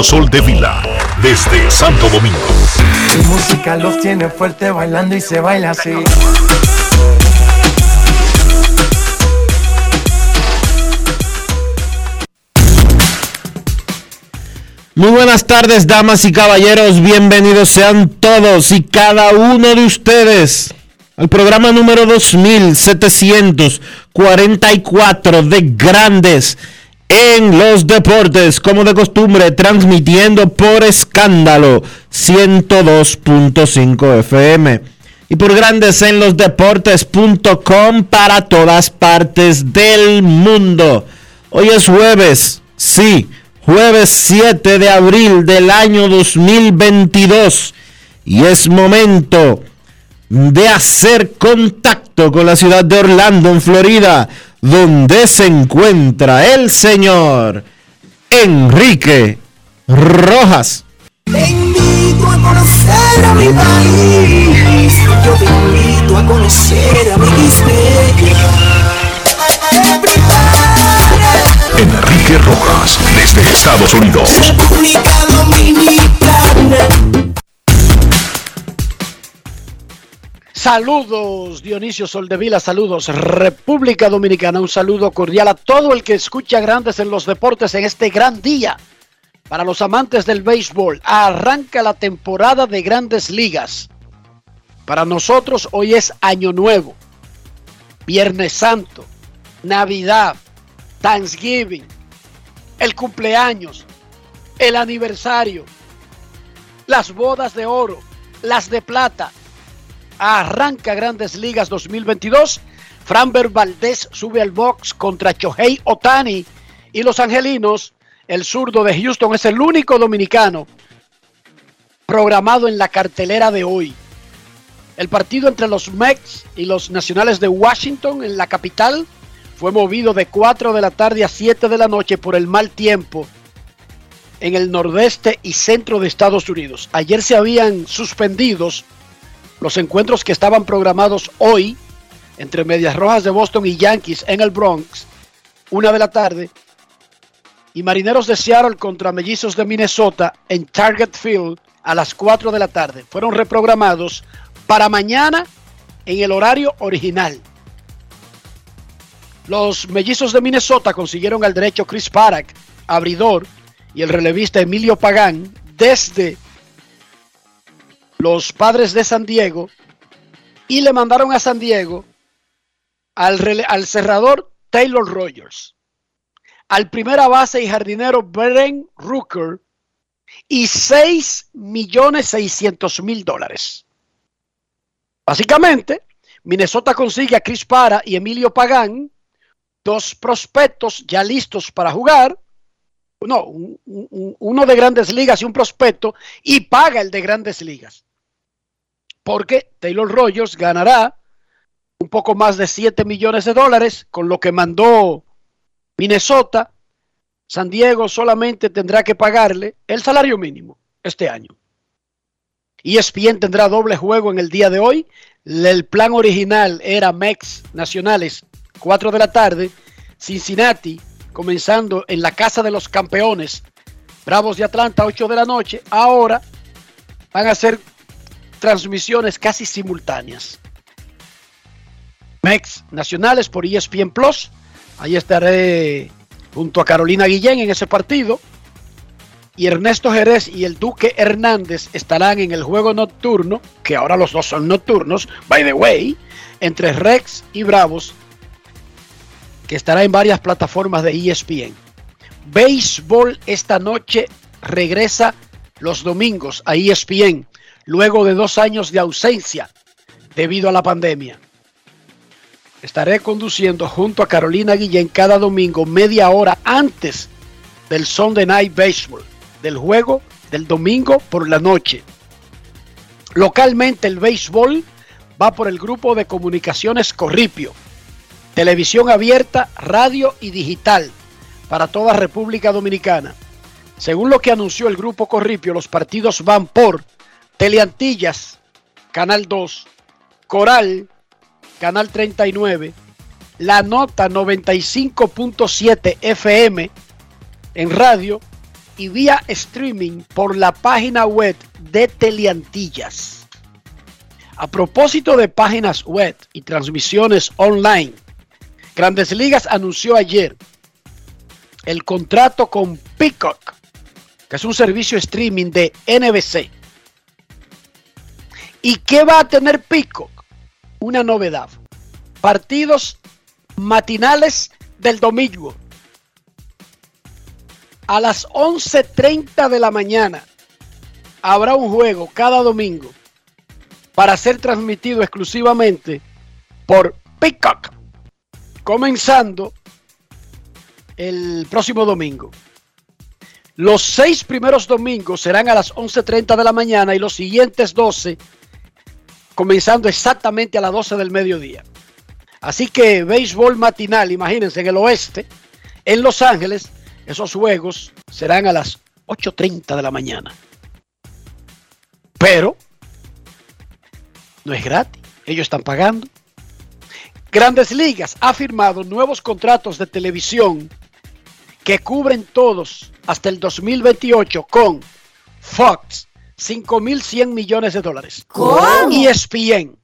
Sol de Vila, desde Santo Domingo. Mi música los tiene fuerte bailando y se baila así. Muy buenas tardes, damas y caballeros. Bienvenidos sean todos y cada uno de ustedes al programa número 2744 de Grandes en los Deportes, como de costumbre, transmitiendo por escándalo 102.5 FM y por Grandes en los Deportes.com para todas partes del mundo. Hoy es jueves, sí jueves 7 de abril del año 2022 y es momento de hacer contacto con la ciudad de Orlando, en Florida, donde se encuentra el señor Enrique Rojas. Te invito a conocer a mi país. Yo te invito a conocer a mi Enrique Rojas, desde Estados Unidos. República Dominicana. Saludos Dionisio Soldevila, saludos República Dominicana, un saludo cordial a todo el que escucha Grandes en los Deportes en este gran día. Para los amantes del béisbol, arranca la temporada de grandes ligas. Para nosotros hoy es Año Nuevo, Viernes Santo, Navidad, Thanksgiving, el cumpleaños, el aniversario, las bodas de oro, las de plata. Arranca Grandes Ligas 2022. Framber Valdés sube al box contra Chohei Otani y los angelinos. El zurdo de Houston es el único dominicano programado en la cartelera de hoy. El partido entre los Mets y los Nacionales de Washington en la capital fue movido de 4 de la tarde a 7 de la noche por el mal tiempo en el nordeste y centro de Estados Unidos. Ayer se habían suspendidos los encuentros que estaban programados hoy entre Medias Rojas de Boston y Yankees en el Bronx, una de la tarde, y Marineros de Seattle contra Mellizos de Minnesota en Target Field a las 4 de la tarde. Fueron reprogramados para mañana en el horario original. Los mellizos de Minnesota consiguieron al derecho Chris Parak, abridor, y el relevista Emilio Pagán desde los padres de San Diego y le mandaron a San Diego al, al cerrador Taylor Rogers, al primera base y jardinero Bren Rooker y 6 millones 600 mil dólares. Básicamente, Minnesota consigue a Chris Para y Emilio Pagán, dos prospectos ya listos para jugar. No, un- un- uno de grandes ligas y un prospecto, y paga el de grandes ligas. Porque Taylor Rogers ganará un poco más de 7 millones de dólares con lo que mandó Minnesota. San Diego solamente tendrá que pagarle el salario mínimo este año. E ESPN tendrá doble juego en el día de hoy. El plan original era Mex Nacionales, 4 de la tarde. Cincinnati, comenzando en la Casa de los Campeones. Bravos de Atlanta, 8 de la noche. Ahora van a ser transmisiones casi simultáneas. Mex Nacionales por ESPN Plus. Ahí estaré junto a Carolina Guillén en ese partido. Y Ernesto Jerez y el Duque Hernández estarán en el juego nocturno, que ahora los dos son nocturnos, by the way, entre Rex y Bravos, que estará en varias plataformas de ESPN. Béisbol esta noche regresa los domingos a ESPN, luego de dos años de ausencia debido a la pandemia. Estaré conduciendo junto a Carolina Guillén cada domingo media hora antes del Sunday Night Baseball, del juego del domingo por la noche. Localmente el béisbol va por el grupo de comunicaciones Corripio, televisión abierta, radio y digital para toda República Dominicana. Según lo que anunció el grupo Corripio, los partidos van por Teleantillas, Canal 2, Coral, Canal 39, La Nota 95.7 FM en radio y vía streaming por la página web de Teleantillas. A propósito de páginas web y transmisiones online, Grandes Ligas anunció ayer el contrato con Peacock, que es un servicio streaming de NBC. ¿Y qué va a tener Peacock? Una novedad. Partidos matinales del domingo. A las 11.30 de la mañana habrá un juego cada domingo para ser transmitido exclusivamente por Peacock, comenzando el próximo domingo. Los seis primeros domingos serán a las 11.30 de la mañana y los siguientes 12 comenzando exactamente a las 12 del mediodía. Así que béisbol matinal, imagínense, en el oeste, en Los Ángeles, esos juegos serán a las 8.30 de la mañana. Pero no es gratis, ellos están pagando. Grandes Ligas ha firmado nuevos contratos de televisión que cubren todos hasta el 2028 con Fox, 5.100 millones de dólares. ¿Cómo? ESPN,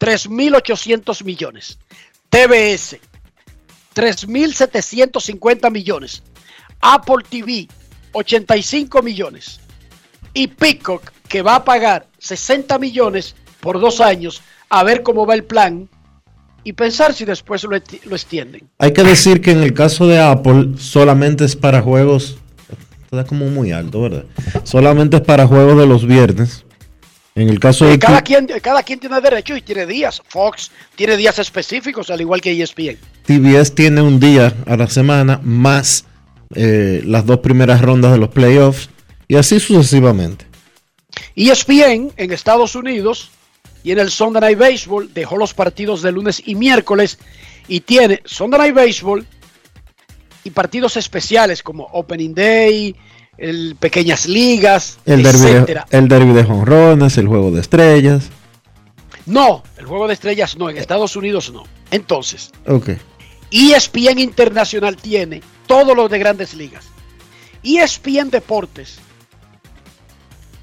3.800 millones. TBS, 3.750 millones. Apple TV, 85 millones. Y Peacock, que va a pagar 60 millones por dos años, a ver cómo va el plan y pensar si después lo, lo extienden. Hay que decir que en el caso de Apple solamente es para juegos. Está como muy alto, ¿verdad? Solamente es para juegos de los viernes. En el caso de Cada quien, cada quien tiene derecho y tiene días. Fox tiene días específicos, al igual que ESPN. TBS tiene un día a la semana más eh, las dos primeras rondas de los playoffs y así sucesivamente. ESPN en Estados Unidos y en el Sunday Night Baseball dejó los partidos de lunes y miércoles y tiene Sunday Night Baseball y partidos especiales como Opening Day, el pequeñas ligas, El etcétera. el derby de jonrones, el juego de estrellas. No, el juego de estrellas no, en Estados Unidos no. Entonces, Ok. ESPN Internacional tiene todos los de grandes ligas. ESPN Deportes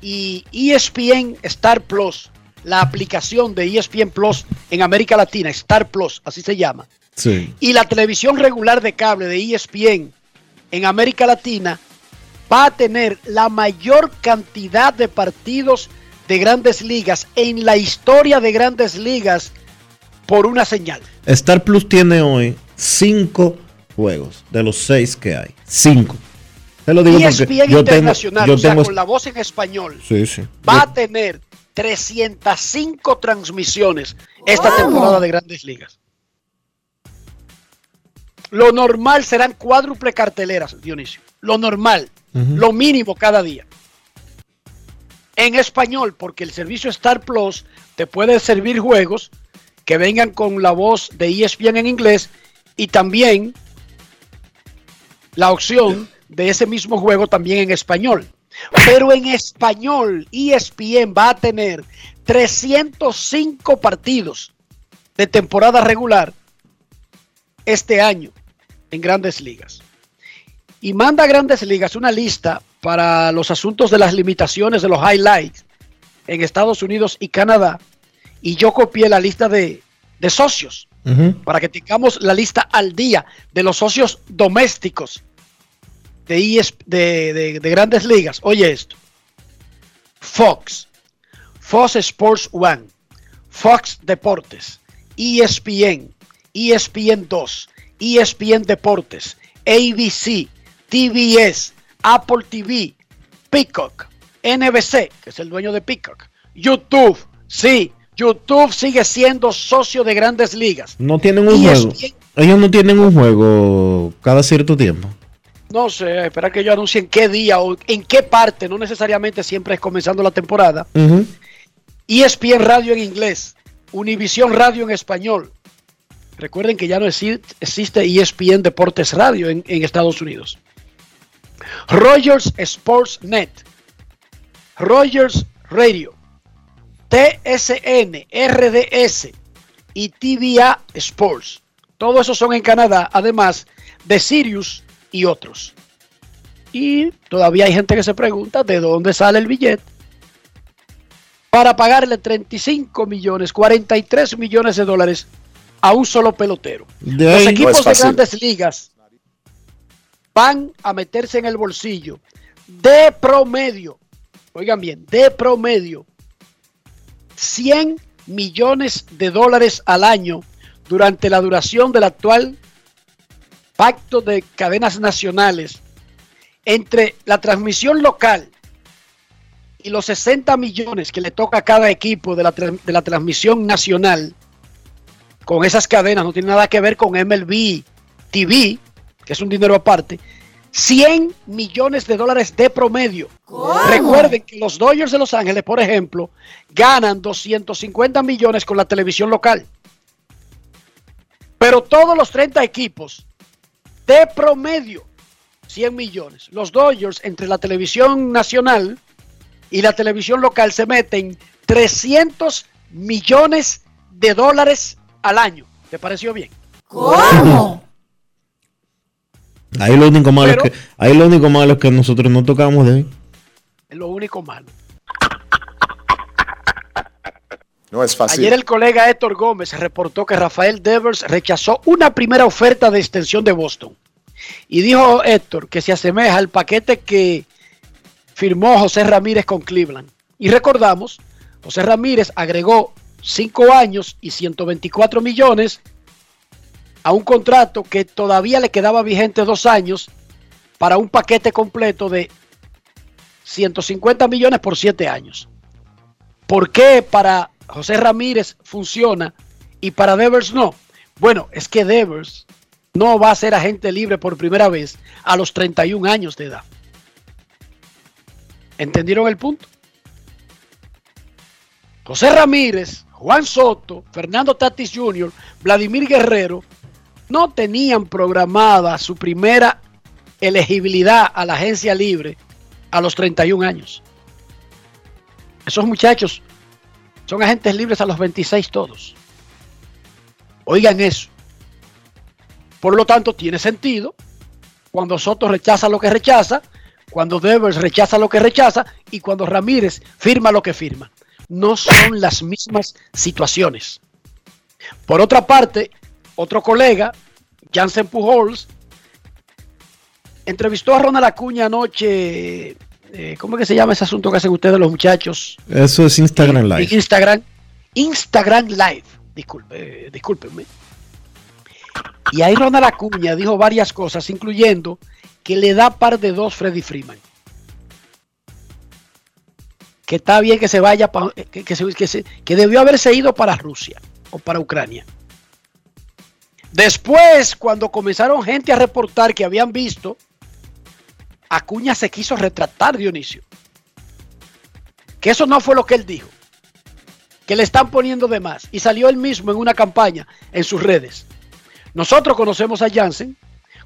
y ESPN Star Plus, la aplicación de ESPN Plus en América Latina, Star Plus, así se llama. Sí. Y la televisión regular de cable de ESPN en América Latina va a tener la mayor cantidad de partidos de grandes ligas en la historia de grandes ligas por una señal. Star Plus tiene hoy cinco juegos de los seis que hay. Cinco. Te lo digo porque ESPN yo tengo, Internacional, yo o sea, tengo- con la voz en español, Sí, sí. va Yo- a tener 305 transmisiones esta temporada de Grandes Ligas. Lo normal serán cuádruple carteleras, Dionisio. Lo normal, lo mínimo cada día. En español, porque el servicio Star Plus te puede servir juegos que vengan con la voz de ESPN en inglés y también la opción de ese mismo juego también en español. Pero en español, ESPN va a tener 305 partidos de temporada regular este año en grandes ligas. Y manda a grandes ligas una lista para los asuntos de las limitaciones de los highlights en Estados Unidos y Canadá. Y yo copié la lista de, de socios para que tengamos la lista al día de los socios domésticos de, ES de, de- de grandes ligas. Oye esto. Fox, Fox Sports One, Fox Deportes, ESPN, ESPN 2, ESPN Deportes, ABC, TBS, Apple TV, Peacock, NBC, que es el dueño de Peacock, YouTube, sí, YouTube sigue siendo socio de grandes ligas. No tienen un juego. Ellos no tienen un juego cada cierto tiempo. No sé, espera que yo anuncie en qué día o en qué parte, no necesariamente siempre es comenzando la temporada. ESPN Radio en inglés, Univisión Radio en español. Recuerden que ya no exi- existe ESPN Deportes Radio en, en Estados Unidos. Rogers Sports Net, Rogers Radio, TSN, RDS y TVA Sports. Todo eso son en Canadá, además de Sirius y otros. Y todavía hay gente que se pregunta de dónde sale el billete para pagarle 35 millones, 43 millones de dólares a un solo pelotero. De Los equipos No de grandes ligas van a meterse en el bolsillo. De promedio, oigan bien, de promedio, 100 millones de dólares al año durante la duración del actual pacto de cadenas nacionales entre la transmisión local y los 60 millones que le toca a cada equipo de la, de la transmisión nacional con esas cadenas, no tiene nada que ver con MLB TV, que es un dinero aparte, 100 millones de dólares de promedio. Recuerden que los Dodgers de Los Ángeles, por ejemplo, ganan 250 millones con la televisión local. Pero todos los 30 equipos de promedio 100 millones. Los Dodgers entre la televisión nacional y la televisión local se meten 300 millones de dólares al año. ¿Te pareció bien? Ahí lo único malo Pero- es que ahí lo único malo es que nosotros no tocamos de ahí. Es lo único malo. No es fácil. Ayer el colega Héctor Gómez reportó que Rafael Devers rechazó una primera oferta de extensión de Boston. Y dijo Héctor que se asemeja al paquete que firmó José Ramírez con Cleveland. Y recordamos, José Ramírez agregó 5 años y 124 millones a un contrato que todavía le quedaba vigente dos años para un paquete completo de 150 millones por 7 años. ¿Por qué para José Ramírez funciona y para Devers no? Bueno, es que Devers no va a ser agente libre por primera vez a los 31 años de edad. ¿Entendieron el punto? José Ramírez, Juan Soto, Fernando Tatis Jr., Vladimir Guerrero no tenían programada su primera elegibilidad a la agencia libre a los 31 años. Esos muchachos son agentes libres a los 26 todos. Oigan eso. Por lo tanto, tiene sentido cuando Soto rechaza lo que rechaza, cuando Devers rechaza lo que rechaza y cuando Ramírez firma lo que firma. No son las mismas situaciones. Por otra parte, otro colega, Jansen Pujols, entrevistó a Ronald Acuña anoche. eh, ¿Cómo es que se llama ese asunto que hacen ustedes los muchachos? Eso es Instagram Live. Instagram. Instagram Live. Disculpe, eh, discúlpenme. Y ahí Ronald Acuña dijo varias cosas, incluyendo que le da par de dos Freddy Freeman. Que está bien que se vaya, pa- que, que se- que se- que debió haberse ido para Rusia o para Ucrania. Después, cuando comenzaron gente a reportar que habían visto, Acuña se quiso retratar, Dionisio. Que eso no fue lo que él dijo que le están poniendo de más. Y salió él mismo en una campaña en sus redes. Nosotros conocemos a Jansen,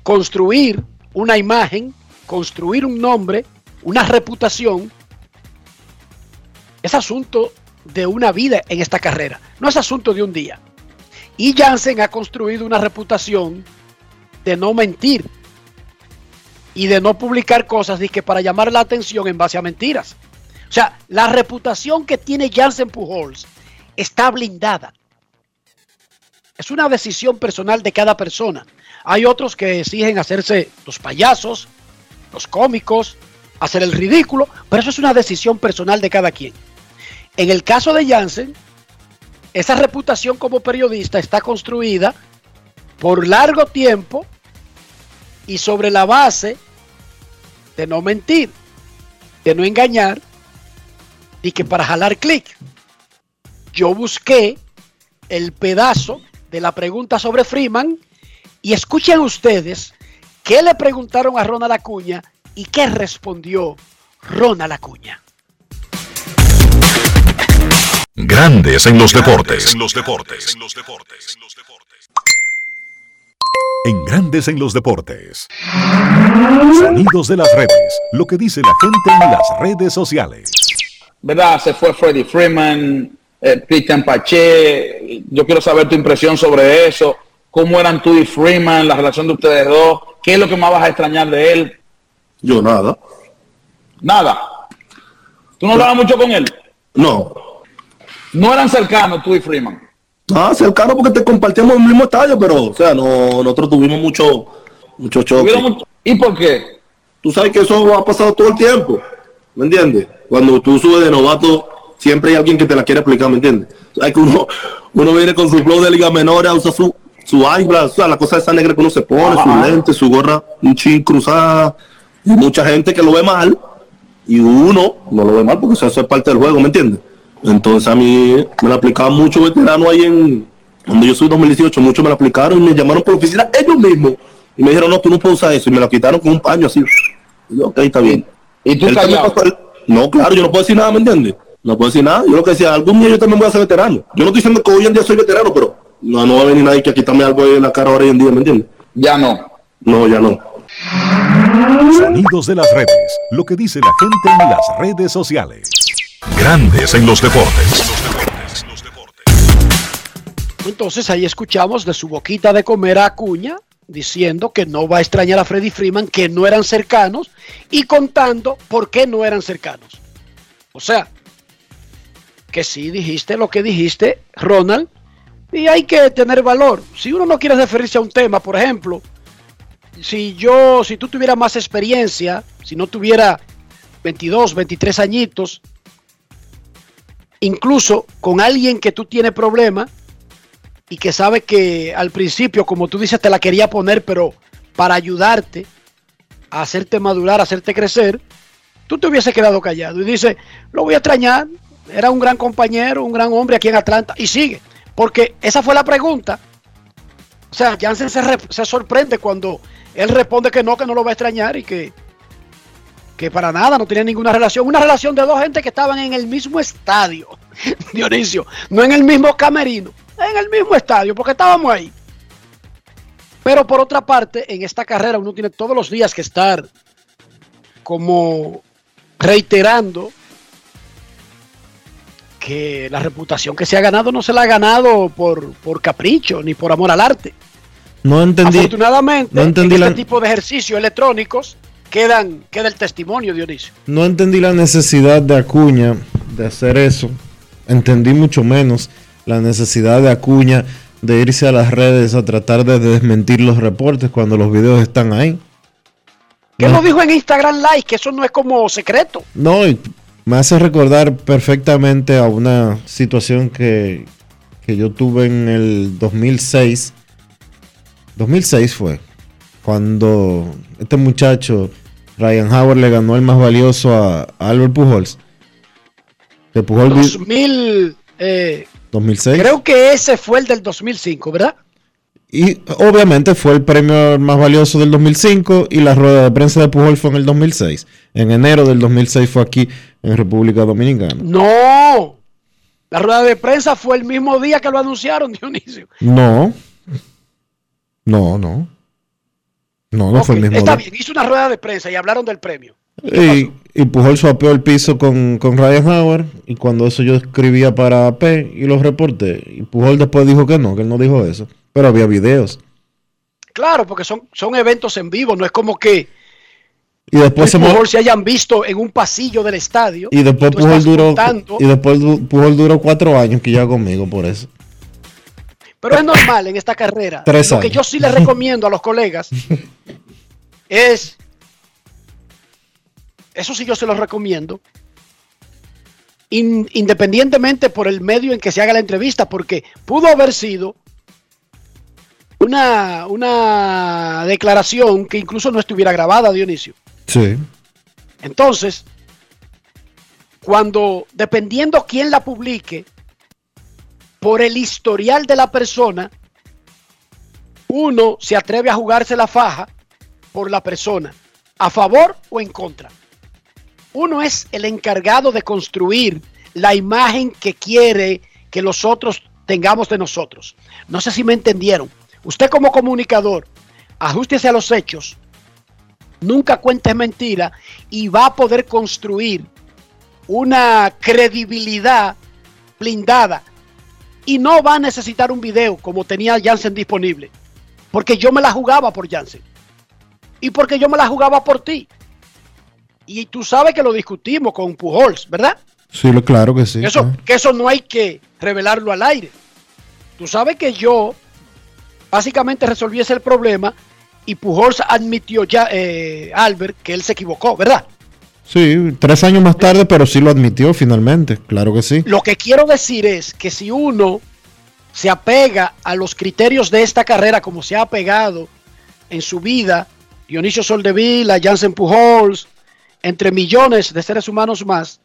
construir una imagen, construir un nombre, una reputación, es asunto de una vida en esta carrera, no es asunto de un día. Y Jansen ha construido una reputación de no mentir y de no publicar cosas de que para llamar la atención en base a mentiras. O sea, la reputación que tiene Jansen Pujols está blindada. Es una decisión personal de cada persona. Hay otros que exigen hacerse los payasos, los cómicos, hacer el ridículo, pero eso es una decisión personal de cada quien. En el caso de Jansen, esa reputación como periodista está construida por largo tiempo y sobre la base de no mentir, de no engañar y que para jalar clic. Yo busqué el pedazo de la pregunta sobre Freeman y escuchen ustedes qué le preguntaron a Ronald Acuña y qué respondió Ronald Acuña. Grandes en los deportes. En los deportes. En los deportes. En Grandes en los deportes. Sonidos de las redes. Lo que dice la gente en las redes sociales. ¿Verdad? Se fue Freddie Freeman, eh, Christian Pache. Yo quiero saber tu impresión sobre eso. ¿Cómo eran tú y Freeman, la relación de ustedes dos? ¿Qué es lo que más vas a extrañar de él? Yo nada. Nada. ¿Tú no hablabas mucho con él? No. No eran cercanos tú y Freeman. Ah, cercano porque te compartíamos el mismo estadio, pero, o sea, no, nosotros tuvimos mucho, mucho choque. ¿Y por qué? Tú sabes que eso ha pasado todo el tiempo, ¿me entiendes? Cuando tú subes de novato, siempre hay alguien que te la quiere explicar, ¿me entiendes? O sea, que uno, uno viene con su flow de liga menor, usa su, su eyeglass, o sea, la cosa esa negra que uno se pone, su lente, su gorra, un chin cruzada, y mucha gente que lo ve mal, y uno no lo ve mal porque eso es parte del juego, ¿me entiendes? Entonces a mí me la aplicaban mucho veterano ahí en donde yo soy 2018, muchos me la aplicaron y me llamaron por oficina ellos mismos y me dijeron, no, tú no puedes usar eso y me la quitaron con un paño así. Y yo, ok, está bien. ¿Y tú No, claro, yo no puedo decir nada, ¿me entiendes? No puedo decir nada. Yo lo que decía, algún día yo también voy a ser veterano. Yo no estoy diciendo que hoy en día soy veterano, pero no, no va a venir nadie que a quitarme algo en la cara ahora hoy en día, ¿me entiendes? Ya no. No, ya no. Sonidos de las redes. Lo que dice la gente en las redes sociales. Grandes en los deportes. Entonces ahí escuchamos de su boquita de comer a Acuña diciendo que no va a extrañar a Freddy Freeman, que no eran cercanos y contando por qué no eran cercanos. O sea, que sí dijiste lo que dijiste, Ronald, y hay que tener valor. Si uno no quiere referirse a un tema, por ejemplo, si yo, si tú tuvieras más experiencia, si no tuviera 22, 23 añitos, incluso con alguien que tú tienes problema y que sabe que al principio, como tú dices, te la quería poner, pero para ayudarte a hacerte madurar, a hacerte crecer, tú te hubiese quedado callado. Y dice, lo voy a extrañar, era un gran compañero, un gran hombre aquí en Atlanta y sigue, porque esa fue la pregunta. O sea, Jansen se, se sorprende cuando él responde que no, que no lo va a extrañar y que que para nada no tenía ninguna relación. Una relación de dos gente que estaban en el mismo estadio, Dionisio, no en el mismo camerino, en el mismo estadio, porque estábamos ahí. Pero por otra parte, en esta carrera uno tiene todos los días que estar como reiterando que la reputación que se ha ganado no se la ha ganado por, por capricho ni por amor al arte. No entendí. Afortunadamente, no entendí en este tipo de ejercicios electrónicos quedan, queda el testimonio, Dionisio. No entendí la necesidad de Acuña de hacer eso. Entendí mucho menos la necesidad de Acuña de irse a las redes a tratar de desmentir los reportes cuando los videos están ahí. ¿Qué lo dijo en Instagram Live? Que eso no es como secreto. No, me hace recordar perfectamente a una situación que, que yo tuve en el 2006. 2006 fue cuando este muchacho, Ryan Howard, le ganó el más valioso a, Albert Pujols. De Pujols 2000, 2006. Creo que ese fue el del 2005, ¿verdad? Y obviamente fue el premio más valioso del 2005 y la rueda de prensa de Pujol fue en el 2006. En enero del 2006 fue aquí en República Dominicana. No, la rueda de prensa fue el mismo día que lo anunciaron, Dionisio. No, no, no. No, no fue el mismo. Está bien, hizo una rueda de prensa y hablaron del premio. Y, y, Pujol swapeó el piso con, con Ryan Howard y cuando eso yo escribía para P y los reporté. Y Pujol después dijo que no, que él no dijo eso. Pero había videos. Claro, porque son, son eventos en vivo, no es como que y después se, Pujol se hayan visto en un pasillo del estadio. Y después Pujol duró y después Pujol duró cuatro años que ya conmigo por eso. Pero es normal en esta carrera. Tres Lo que años. yo sí les recomiendo a los colegas es, eso sí yo se los recomiendo, in- independientemente por el medio en que se haga la entrevista, porque pudo haber sido una, una declaración que incluso no estuviera grabada, Dionisio. Sí. Entonces, cuando, dependiendo quién la publique, por el historial de la persona, uno se atreve a jugarse la faja por la persona, a favor o en contra. Uno es el encargado de construir la imagen que quiere que los otros tengamos de nosotros. No sé si me entendieron. Usted como comunicador, ajustese a los hechos, nunca cuente mentira y va a poder construir una credibilidad blindada y no va a necesitar un video como tenía Jansen disponible, porque yo me la jugaba por Jansen y porque yo me la jugaba por ti. Y tú sabes que lo discutimos con Pujols, ¿verdad? Sí, claro que sí. Eso, que eso no hay que revelarlo al aire. Tú sabes que yo básicamente resolví ese problema y Pujols admitió ya, eh, Albert, que él se equivocó, ¿verdad? Sí, tres años más tarde, pero sí lo admitió finalmente. Claro que sí. Lo que quiero decir es que si uno se apega a los criterios de esta carrera como se ha apegado en su vida, Dionisio Soldevila, Jansen Pujols, entre millones de seres humanos más,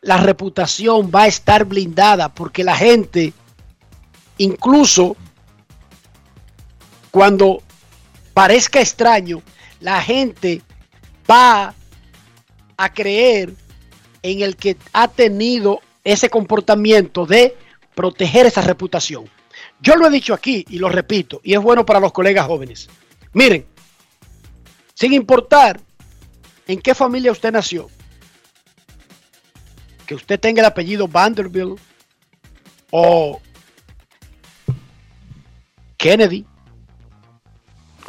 la reputación va a estar blindada porque la gente, incluso cuando parezca extraño, la gente va a creer en el que ha tenido ese comportamiento de proteger esa reputación. Yo lo he dicho aquí y lo repito, y es bueno para los colegas jóvenes. Miren, sin importar en qué familia usted nació, que usted tenga el apellido Vanderbilt o Kennedy,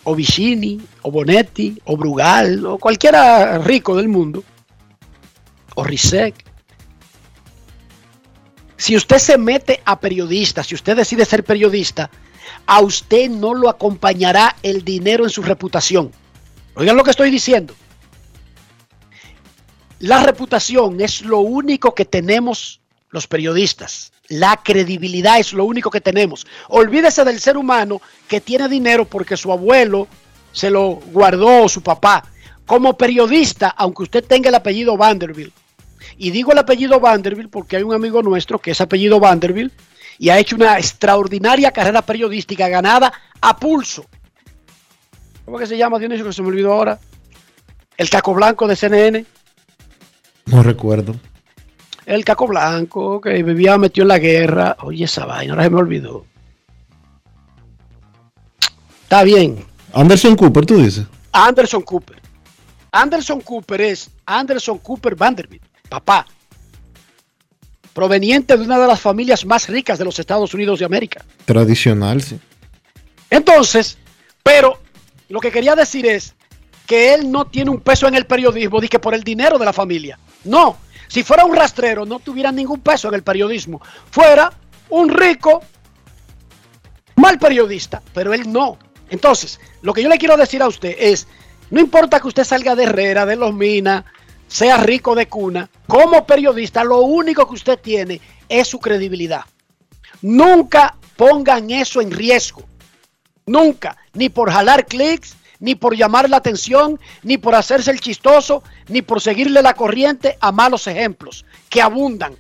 o Vicini, o Bonetti, o Brugal, o cualquiera rico del mundo, o Rizek. Si usted se mete a periodista, si usted decide ser periodista, a usted no lo acompañará el dinero en su reputación. Oigan lo que estoy diciendo. La reputación es lo único que tenemos los periodistas. La credibilidad es lo único que tenemos. Olvídese del ser humano que tiene dinero porque su abuelo se lo guardó o su papá. Como periodista, aunque usted tenga el apellido Vanderbilt, y digo el apellido Vanderbilt porque hay un amigo nuestro que es apellido Vanderbilt y ha hecho una extraordinaria carrera periodística ganada a pulso. ¿Cómo que se llama, Dionisio, que se me olvidó ahora? El caco blanco de CNN. No recuerdo. El caco blanco que vivía metido en la guerra. Oye, esa vaina, ahora se me olvidó. Está bien. Anderson Cooper, tú dices. Anderson Cooper. Anderson Cooper es Anderson Cooper Vanderbilt, papá. Proveniente de una de las familias más ricas de los Estados Unidos de América. Tradicional, sí. Entonces, pero lo que quería decir es que él no tiene un peso en el periodismo, di que por el dinero de la familia. No, si fuera un rastrero no tuviera ningún peso en el periodismo. Fuera un rico, mal periodista, pero él no. Entonces, lo que yo le quiero decir a usted es, no importa que usted salga de Herrera, de Los Minas, sea rico de cuna, como periodista, lo único que usted tiene es su credibilidad. Nunca pongan eso en riesgo. Nunca. Ni por jalar clics, ni por llamar la atención, ni por hacerse el chistoso, ni por seguirle la corriente a malos ejemplos que abundan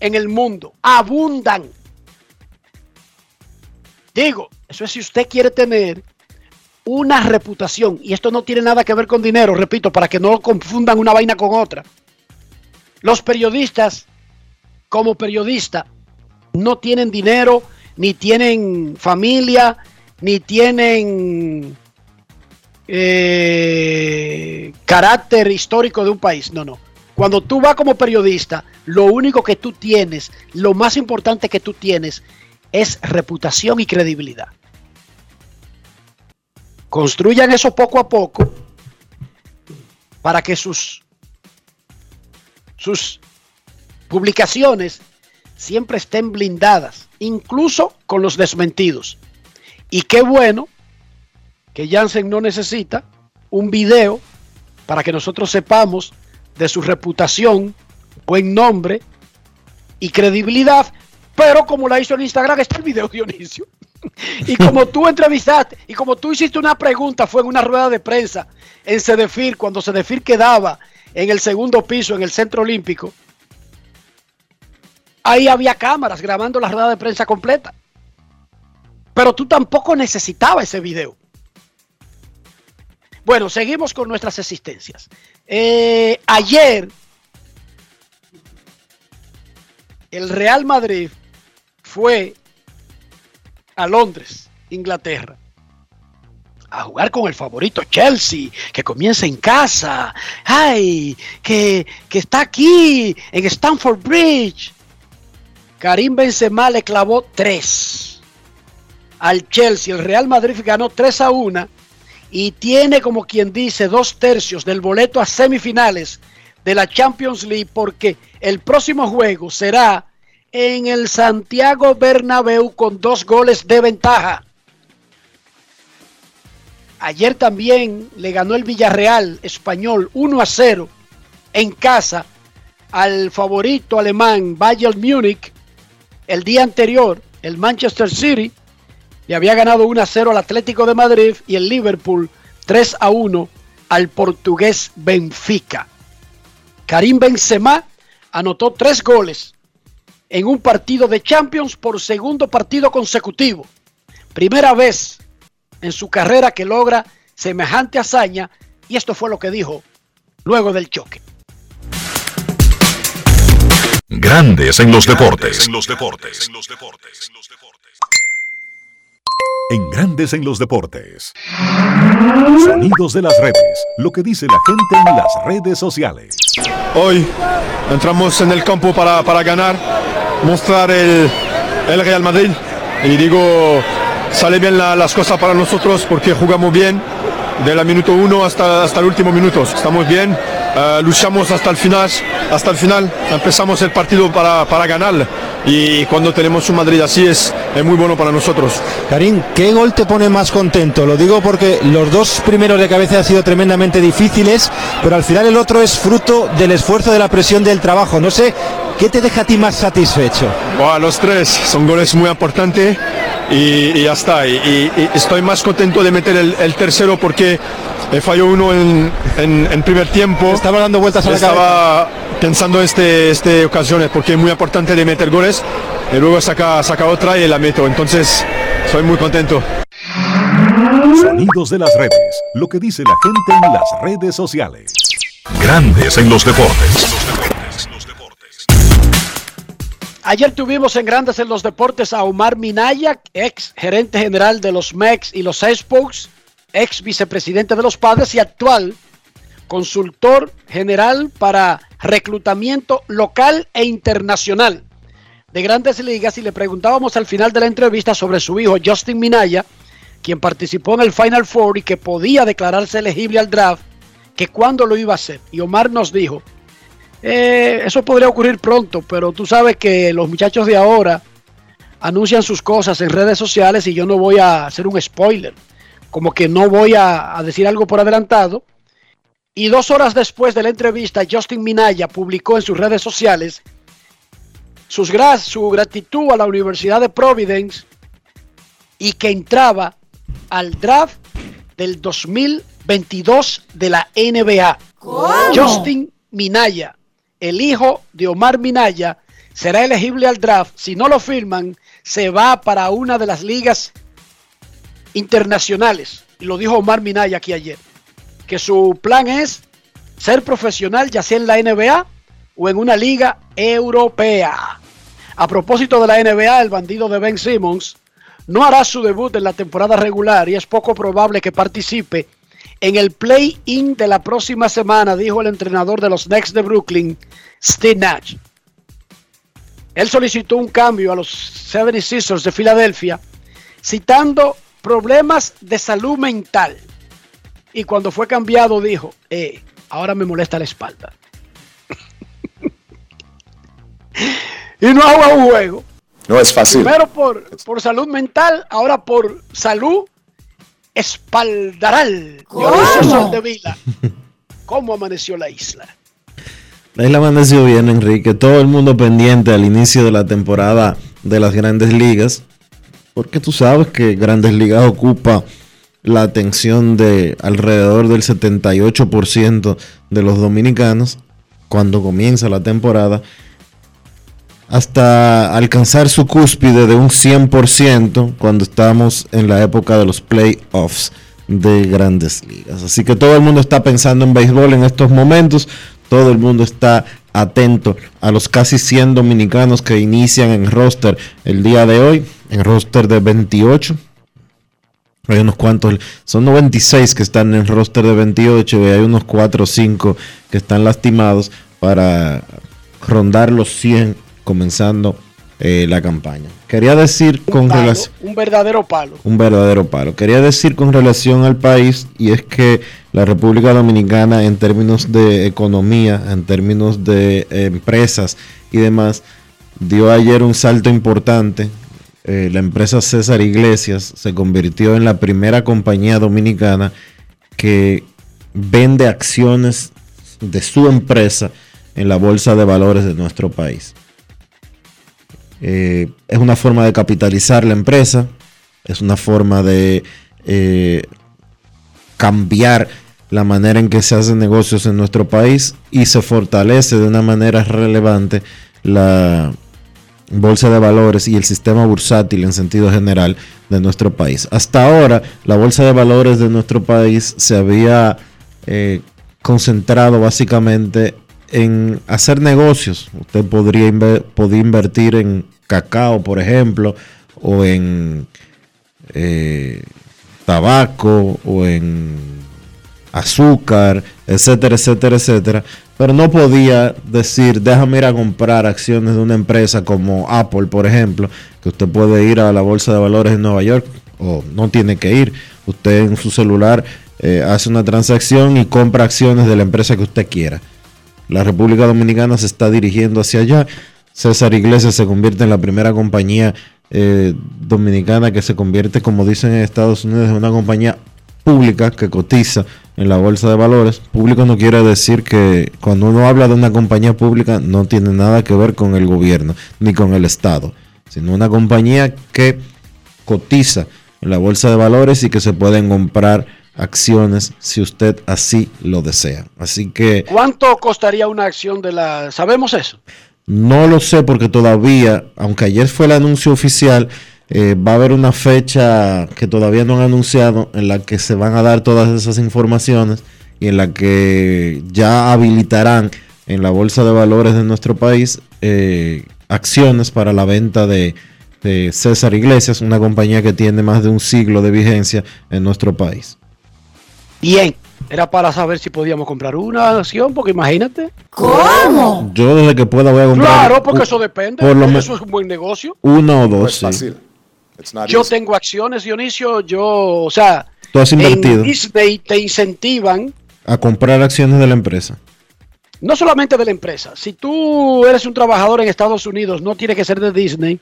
en el mundo. Abundan. Digo, eso es si usted quiere tener una reputación, y esto no tiene nada que ver con dinero, repito, para que no confundan una vaina con otra. Los periodistas, como periodista, no tienen dinero, ni tienen familia, ni tienen eh, carácter histórico de un país. No, no. Cuando tú vas como periodista, lo único que tú tienes, lo más importante que tú tienes, es reputación y credibilidad. Construyan eso poco a poco para que sus, sus publicaciones siempre estén blindadas incluso con los desmentidos. Y qué bueno que Jansen no necesita un video para que nosotros sepamos de su reputación, buen nombre y credibilidad, pero como la hizo en Instagram, está el video, Dionisio. Y como tú entrevistaste, y como tú hiciste una pregunta, fue en una rueda de prensa en Cedefir, cuando Cedefir quedaba en el segundo piso, en el centro olímpico, ahí había cámaras grabando la rueda de prensa completa. Pero tú tampoco necesitabas ese video. Bueno, seguimos con nuestras existencias. Eh, ayer, el Real Madrid fue a Londres, Inglaterra, a jugar con el favorito Chelsea, que comienza en casa, ay, que, que está aquí en Stamford Bridge. Karim Benzema le clavó tres al Chelsea. El Real Madrid ganó 3 a 1 y tiene como quien dice dos tercios del boleto a semifinales de la Champions League porque el próximo juego será en el Santiago Bernabéu con dos goles de ventaja. Ayer también le ganó el Villarreal español 1 a 0 en casa al favorito alemán Bayern Múnich. El día anterior, el Manchester City le había ganado 1 a 0 al Atlético de Madrid y el Liverpool 3 a 1 al portugués Benfica. Karim Benzema anotó tres goles en un partido de Champions por segundo partido consecutivo. Primera vez en su carrera que logra semejante hazaña y esto fue lo que dijo luego del choque. Grandes en los deportes. En los deportes. En los deportes. En Grandes en los deportes. Sonidos de las redes. Lo que dice la gente en las redes sociales. Hoy entramos en el campo para, para ganar, mostrar el, el, Real Madrid. Y digo, sale bien la, las cosas para nosotros porque jugamos bien de la minuto uno hasta, hasta el último minuto. Estamos bien, uh, luchamos hasta el final, hasta el final, empezamos el partido para, para ganar y cuando tenemos un Madrid así es, es muy bueno para nosotros. Karim, ¿qué gol te pone más contento? Lo digo porque los dos primeros de cabeza han sido tremendamente difíciles, pero al final el otro es fruto del esfuerzo, de la presión del trabajo. No sé, ¿qué te deja a ti más satisfecho? Bueno, los tres son goles muy importantes y, y ya está. Y, y, estoy más contento de meter el, el tercero porque falló uno en, en, en, primer tiempo. Estaba dando vueltas a la Estaba cabeza. pensando este, este ocasiones porque es muy importante de meter goles y luego saca, saca otra y la meto. Entonces, soy muy contento. Sonidos de las redes. Lo que dice la gente en las redes sociales. Grandes en los deportes. Ayer tuvimos en Grandes en los Deportes a Omar Minaya, ex gerente general de los MEX y los Expos, ex vicepresidente de los Padres y actual consultor general para reclutamiento local e internacional de grandes ligas y le preguntábamos al final de la entrevista sobre su hijo Justin Minaya, quien participó en el Final Four y que podía declararse elegible al draft, que cuándo lo iba a hacer. Y Omar nos dijo, eh, eso podría ocurrir pronto, pero tú sabes que los muchachos de ahora anuncian sus cosas en redes sociales y yo no voy a hacer un spoiler, como que no voy a, a decir algo por adelantado. Y dos horas después de la entrevista, Justin Minaya publicó en sus redes sociales sus gra su gratitud a la Universidad de Providence y que entraba al draft del 2022 de la NBA. ¿Cómo? Justin Minaya el hijo de Omar Minaya será elegible al draft. Si no lo firman, se va para una de las ligas internacionales. Lo dijo Omar Minaya aquí ayer. Que su plan es ser profesional, ya sea en la NBA o en una liga europea. A propósito de la NBA, el bandido de Ben Simmons no hará su debut en la temporada regular y es poco probable que participe en el play-in de la próxima semana, dijo el entrenador de los Knicks de Brooklyn, Steve Nash. Él solicitó un cambio a los 76ers de Filadelfia, citando problemas de salud mental. Y cuando fue cambiado dijo, eh, ahora me molesta la espalda. y no hago un juego. No es fácil. Primero por, por salud mental, ahora por salud espaldaral. Dionisio Soldevila. ¿Cómo amaneció la isla? La isla amaneció bien, Enrique. Todo el mundo pendiente al inicio de la temporada de las grandes ligas. Porque tú sabes que Grandes Ligas ocupa la atención de alrededor del 78% de los dominicanos cuando comienza la temporada hasta alcanzar su cúspide de un 100% cuando estamos en la época de los playoffs de grandes ligas. Así que todo el mundo está pensando en béisbol en estos momentos, todo el mundo está atento a los casi 100 dominicanos que inician en roster el día de hoy, en roster de 28. Hay unos cuantos, son 96 que están en roster de 28 y hay unos 4 o 5 que están lastimados para rondar los 100 comenzando eh, la campaña. Quería decir con relación... Un verdadero palo. Un verdadero palo. Quería decir con relación al país y es que la República Dominicana en términos de economía, en términos de empresas y demás, dio ayer un salto importante. Eh, la empresa César Iglesias se convirtió en la primera compañía dominicana que vende acciones de su empresa en la bolsa de valores de nuestro país. Eh, es una forma de capitalizar la empresa, es una forma de eh, cambiar la manera en que se hacen negocios en nuestro país y se fortalece de una manera relevante la bolsa de valores y el sistema bursátil en sentido general de nuestro país. Hasta ahora, la bolsa de valores de nuestro país se había eh, concentrado básicamente en hacer negocios. Usted podría invertir en cacao, por ejemplo, o en eh, tabaco, o en azúcar, etcétera, etcétera, etcétera. Pero no podía decir, déjame ir a comprar acciones de una empresa como Apple, por ejemplo, que usted puede ir a la Bolsa de Valores en Nueva York, o no tiene que ir. Usted en su celular eh, hace una transacción y compra acciones de la empresa que usted quiera. La República Dominicana se está dirigiendo hacia allá. César Iglesias se convierte en la primera compañía eh, dominicana que se convierte, como dicen en Estados Unidos, en una compañía pública que cotiza en la bolsa de valores. Público no quiere decir que cuando uno habla de una compañía pública no tiene nada que ver con el gobierno ni con el Estado, sino una compañía que cotiza en la bolsa de valores y que se pueden comprar acciones si usted así lo desea. Así que... ¿Cuánto costaría una acción de la... ¿Sabemos eso? No lo sé porque todavía, aunque ayer fue el anuncio oficial, eh, va a haber una fecha que todavía no han anunciado en la que se van a dar todas esas informaciones y en la que ya habilitarán en la bolsa de valores de nuestro país eh, acciones para la venta de, de César Iglesias, una compañía que tiene más de un siglo de vigencia en nuestro país. Bien, era para saber si podíamos comprar una acción, porque imagínate. ¿Cómo? Yo desde que pueda voy a comprar. Claro, porque eso depende. por lo eso es un buen negocio. Uno o dos, es sí. fácil. Yo easy. tengo acciones, Dionisio. Yo, o sea, Tú has invertido en Disney te incentivan a comprar acciones de la empresa. no solamente de la empresa. Si tú eres un trabajador en Estados Unidos, no tiene que ser de Disney.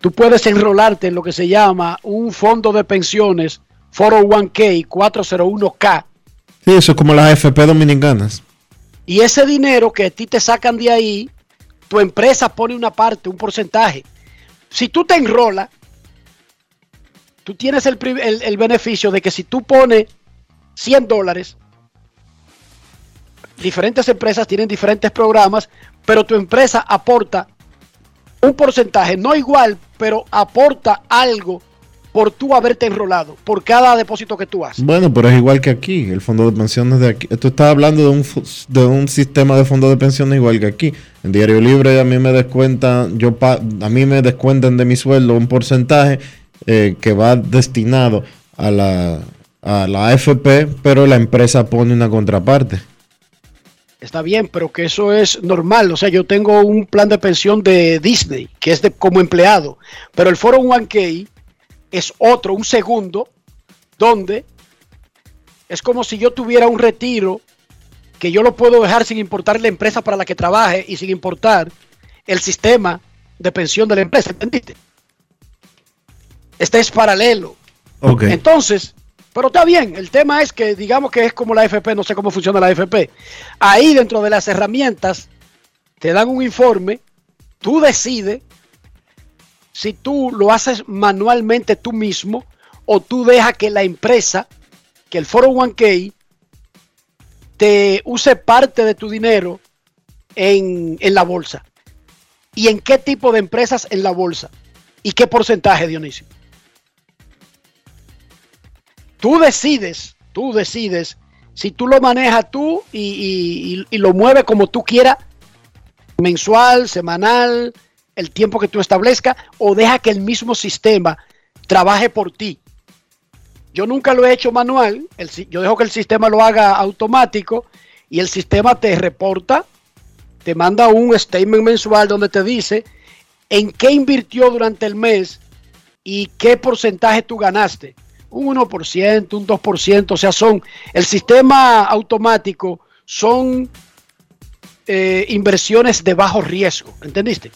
Tú puedes enrolarte en lo que se llama un fondo de pensiones 401k 401k Sí, eso es como las AFP dominicanas. y ese dinero que a ti te sacan de ahí, tu empresa pone una parte, un porcentaje. Si tú te enrolas, tú tienes el, el- el beneficio de que si tú pones 100 dólares, diferentes empresas tienen diferentes programas, pero tu empresa aporta un porcentaje, no igual, pero aporta algo por tú haberte enrolado, por cada depósito que tú haces. Bueno, pero es igual que aquí, el fondo de pensiones de aquí. Tú estás hablando de un, de un sistema de fondo de pensiones igual que aquí. En Diario Libre a mí me descuentan, yo a mí me descuentan de mi sueldo un porcentaje eh, que va destinado a la, a la AFP, pero la empresa pone una contraparte. Está bien, pero que eso es normal. O sea, yo tengo un plan de pensión de Disney, que es de como empleado, pero el Foro 1K es otro, un segundo, donde es como si yo tuviera un retiro que yo lo puedo dejar sin importar la empresa para la que trabaje y sin importar el sistema de pensión de la empresa, ¿entendiste? Este es paralelo. Entonces, pero está bien, el tema es que digamos que es como la FP, no sé cómo funciona la FP. Ahí dentro de las herramientas te dan un informe, tú decides si tú lo haces manualmente tú mismo o tú dejas que la empresa, que el 401k, te use parte de tu dinero en, en la bolsa. ¿Y en qué tipo de empresas en la bolsa? ¿Y qué porcentaje, Dionisio? Tú decides, tú decides si tú lo manejas tú y, lo mueves como tú quieras, mensual, semanal, el tiempo que tú establezcas, o deja que el mismo sistema trabaje por ti. Yo nunca lo he hecho manual, yo dejo que el sistema lo haga automático y el sistema te reporta, te manda un statement mensual donde te dice en qué invirtió durante el mes y qué porcentaje tú ganaste. Un 1%, un 2%, o sea, son, el sistema automático son eh, inversiones de bajo riesgo, ¿entendiste?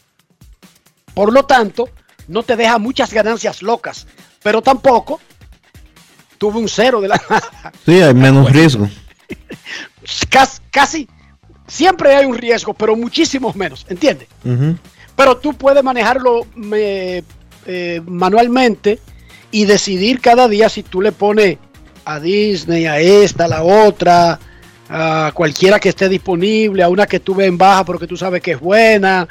Por lo tanto, no te deja muchas ganancias locas, pero tampoco tuve un cero de la nada. Sí, hay menos riesgo. Casi, casi siempre hay un riesgo, pero muchísimos menos, ¿entiendes? Pero tú puedes manejarlo eh, manualmente y decidir cada día si tú le pones a Disney, a esta, a la otra, a cualquiera que esté disponible, a una que tú ves en baja porque tú sabes que es buena,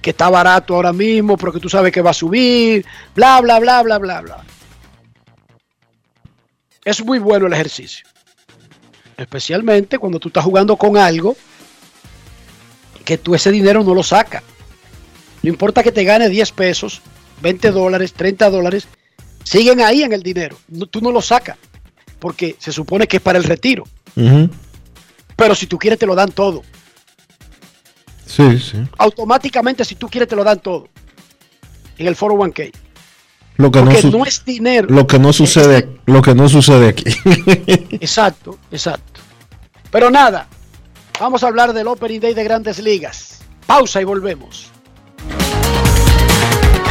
que está barato ahora mismo porque tú sabes que va a subir, bla, bla, bla, bla, bla, bla. Es muy bueno el ejercicio. Especialmente cuando tú estás jugando con algo que tú ese dinero no lo sacas. No importa que te gane 10 pesos, 20 dólares, 30 dólares, siguen ahí en el dinero. No- tú no lo sacas porque se supone que es para el retiro. Pero si tú quieres te lo dan todo. Sí, sí. Automáticamente si tú quieres te lo dan todo. En el 401k. Lo que Porque no es dinero. lo que no sucede, lo que no sucede aquí. Exacto, exacto. Pero nada, vamos a hablar del Opening Day de Grandes Ligas. Pausa y volvemos.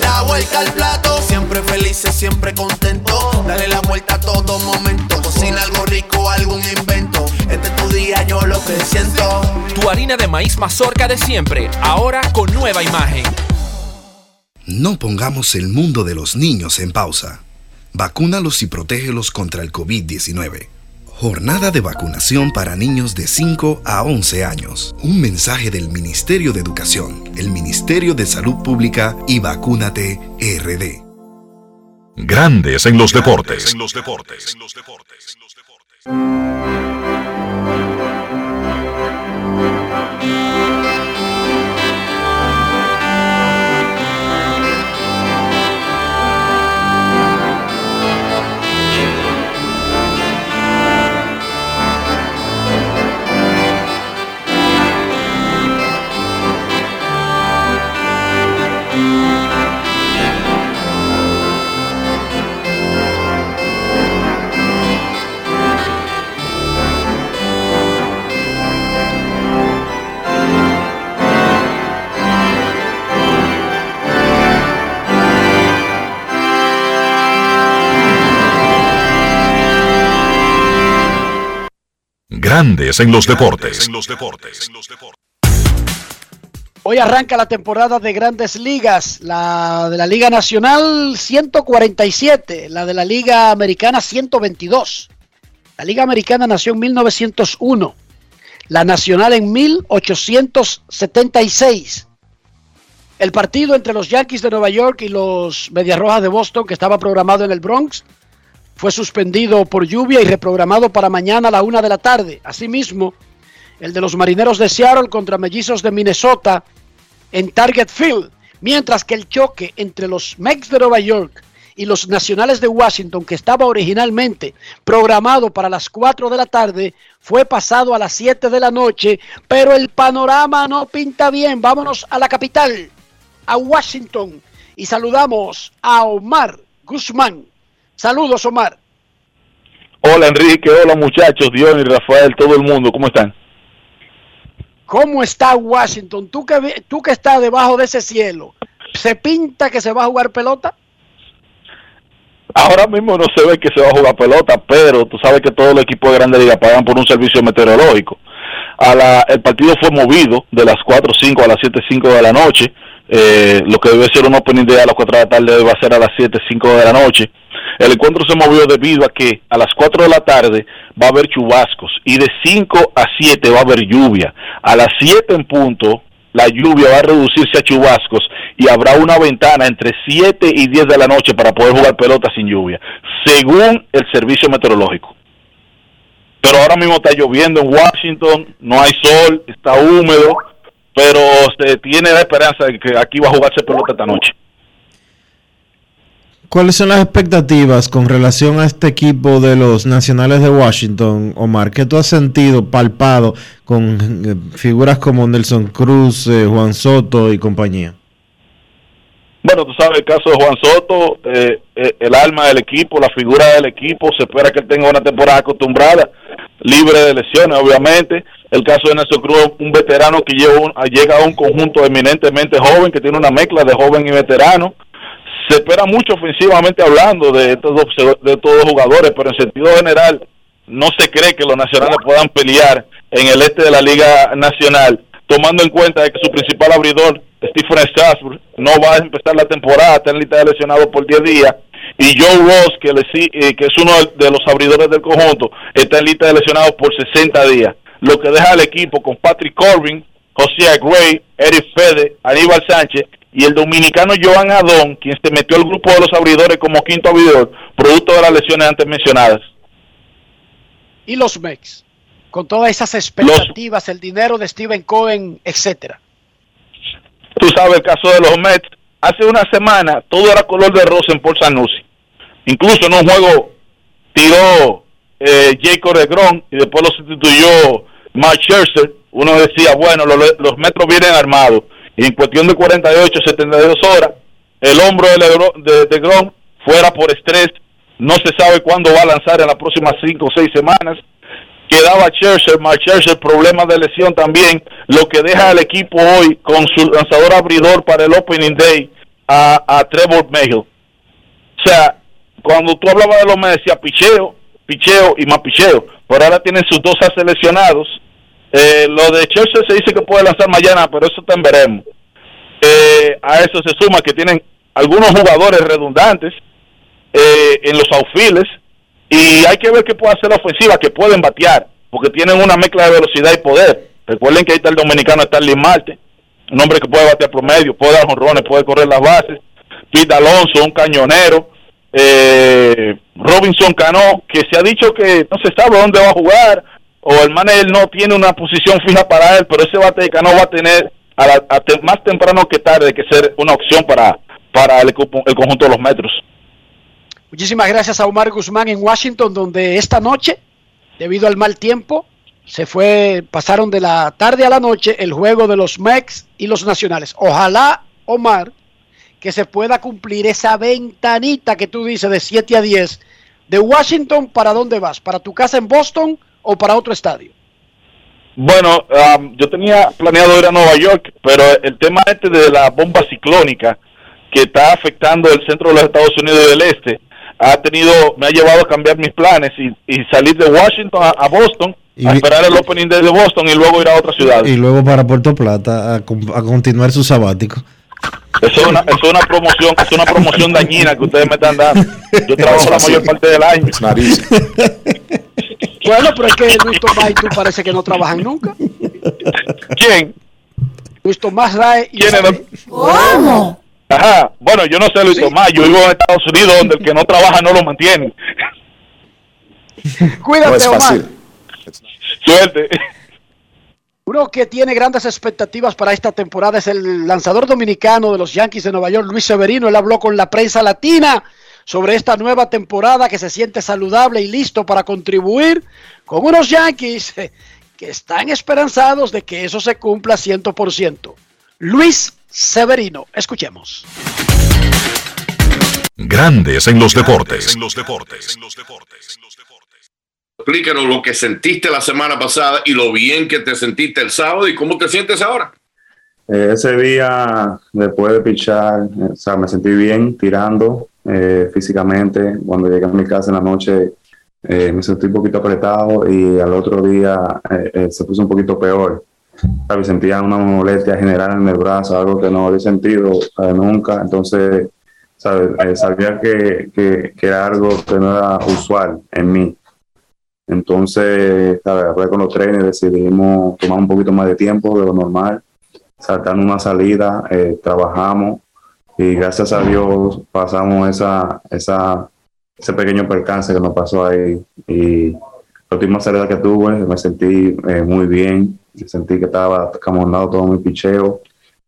La vuelta al plato, siempre felices, siempre contento. Dale la vuelta a todo momento. Cocina algo rico, algún invento. Este es tu día, yo lo que siento. Tu harina de maíz mazorca de siempre, ahora con nueva imagen. No pongamos el mundo de los niños en pausa. Vacúnalos y protégelos contra el COVID-19. Jornada de vacunación para niños de 5 a 11 años. Un mensaje del Ministerio de Educación, el Ministerio de Salud Pública y Vacúnate RD. Grandes en los deportes. Grandes en los deportes. Hoy arranca la temporada de grandes ligas, la de la Liga Nacional 147, la de la Liga Americana 122. La Liga Americana nació en 1901, la Nacional en 1876. El partido entre los Yankees de Nueva York y los Medias Rojas de Boston, que estaba programado en el Bronx, fue suspendido por lluvia y reprogramado para mañana a la una de la tarde. Asimismo, el de los Marineros de Seattle contra Mellizos de Minnesota en Target Field Mientras que el choque entre los Mets de Nueva York y los Nacionales de Washington, que estaba originalmente programado para las 4 de la tarde, fue pasado a las 7 de la noche, pero el panorama no pinta bien. Vámonos a la capital, a Washington, y saludamos a Omar Guzmán. Saludos, Omar. Hola, Enrique. Hola, muchachos. Dios y Rafael, todo el mundo. ¿Cómo están? ¿Cómo está Washington? ¿Tú que, tú que estás debajo de ese cielo, ¿se pinta que se va a jugar pelota? Ahora mismo no se ve que se va a jugar pelota, pero tú sabes que todos los equipos de Grande Liga pagan por un servicio meteorológico. A la, el partido fue movido de las 4.05 a las 7.05 de la noche. Eh, lo que debe ser un opening day a las 4 de la tarde va a ser a las 7.05 de la noche. El encuentro se movió debido a que a las 4 de la tarde va a haber chubascos y de 5 a 7 va a haber lluvia. A las 7 en punto la lluvia va a reducirse a chubascos y habrá una ventana entre 7 y 10 de la noche para poder jugar pelota sin lluvia, según el servicio meteorológico. Pero ahora mismo está lloviendo en Washington, no hay sol, está húmedo, pero se tiene la esperanza de que aquí va a jugarse pelota esta noche. ¿Cuáles son las expectativas con relación a este equipo de los Nacionales de Washington, Omar? ¿Qué tú has sentido, palpado con eh, figuras como Nelson Cruz, eh, Juan Soto y compañía? Bueno, tú sabes el caso de Juan Soto, eh, el alma del equipo, la figura del equipo, se espera que él tenga una temporada acostumbrada, libre de lesiones, obviamente. El caso de Nelson Cruz, un veterano que llega a un conjunto eminentemente joven, que tiene una mezcla de joven y veterano se espera mucho ofensivamente hablando de estos de todos los jugadores, pero en sentido general no se cree que los nacionales puedan pelear en el este de la Liga Nacional, tomando en cuenta que su principal abridor, Stephen Strasburg, no va a empezar la temporada, está en lista de por 10 días, y Joe Ross, que, le, eh, que es uno de los abridores del conjunto, está en lista de lesionados por 60 días, lo que deja al equipo con Patrick Corbin, José Gray, Eric Fede, Aníbal Sánchez y el dominicano Joan Adón, quien se metió al grupo de los abridores como quinto abridor, producto de las lesiones antes mencionadas. Y los Mex, con todas esas expectativas, el dinero de Steven Cohen, etcétera. Tú sabes el caso de los Mets. Hace una semana todo era color de rosa en Paul Sanusi. Incluso en un juego tiró eh, Jacob Regron y después lo sustituyó Mark Scherzer. Uno decía, bueno, los, Metros vienen armados y en cuestión de 48, 72 horas, el hombro de, de, Grom fuera por estrés, no se sabe cuándo va a lanzar en las próximas 5 o 6 semanas. Quedaba Scherzer, más Scherzer, problemas de lesión también, lo que deja al equipo hoy con su lanzador abridor para el Opening Day a, Trevor Megill. O sea, cuando tú hablabas de los me decía picheo, picheo y más picheo, pero ahora tienen sus dos seleccionados eh, lo de Chelsea se dice que puede lanzar mañana, pero eso también veremos. Eh, a eso se suma que tienen algunos jugadores redundantes eh, en los outfields y hay que ver qué puede hacer la ofensiva, que pueden batear, porque tienen una mezcla de velocidad y poder. Recuerden que ahí está el dominicano Stanley Marte, un hombre que puede batear promedio, puede dar jonrones, puede correr las bases. Pete Alonso, un cañonero. Eh, Robinson Cano, que se ha dicho que no se sabe dónde va a jugar, o el manager no tiene una posición fija para él, pero ese bateca no va a tener más temprano que tarde que ser una opción para, para el conjunto de los metros. Muchísimas gracias a Omar Guzmán en Washington, donde esta noche, debido al mal tiempo, se fue, pasaron de la tarde a la noche el juego de los Mex y los Nacionales. Ojalá, Omar, que se pueda cumplir esa ventanita que tú dices de 7 a 10. De Washington, ¿para dónde vas? ¿Para tu casa en Boston o para otro estadio? Bueno, yo tenía planeado ir a Nueva York, pero el tema este de la bomba ciclónica que está afectando el centro de los Estados Unidos del Este ha tenido, me ha llevado a cambiar mis planes y, salir de Washington a, Boston, a esperar el opening de Boston y luego ir a otra ciudad. Y luego para Puerto Plata a, continuar su sabático. Eso es, una, es una promoción, es una promoción dañina que ustedes me están dando. Yo trabajo la mayor parte del año. Bueno, pero es que Luis Tomás y tú parece que no trabajan nunca. ¿Quién? Luis Tomás Rae y ¿Quién es? ¿Cómo? Ajá, bueno, yo no sé Luis Tomás, yo vivo en Estados Unidos donde el que no trabaja no lo mantiene. Cuídate, no es fácil. Suerte. Uno que tiene grandes expectativas para esta temporada es el lanzador dominicano de los Yankees de Nueva York, Luis Severino. Él habló con la prensa latina sobre esta nueva temporada que se siente saludable y listo para contribuir con unos Yankees que están esperanzados de que eso se cumpla 100%. Luis Severino, escuchemos. Grandes en los deportes. En los deportes. Explícanos lo que sentiste la semana pasada y lo bien que te sentiste el sábado y cómo te sientes ahora. Eh, ese día, después de pichar, o sea, me sentí bien tirando eh, físicamente. Cuando llegué a mi casa en la noche, eh, me sentí un poquito apretado y al otro día se puso un poquito peor. ¿Sabes? Sentía una molestia general en el brazo, algo que no había sentido nunca. Entonces, ¿sabes? sabía que, que, era algo que no era usual en mí. Entonces, ¿sabes? con los trenes decidimos tomar un poquito más de tiempo de lo normal, saltando una salida, eh, trabajamos y gracias a Dios pasamos esa, esa, ese pequeño percance que nos pasó ahí. Y la última salida que tuve me sentí eh, muy bien, sentí que estaba camornado todo mi picheo.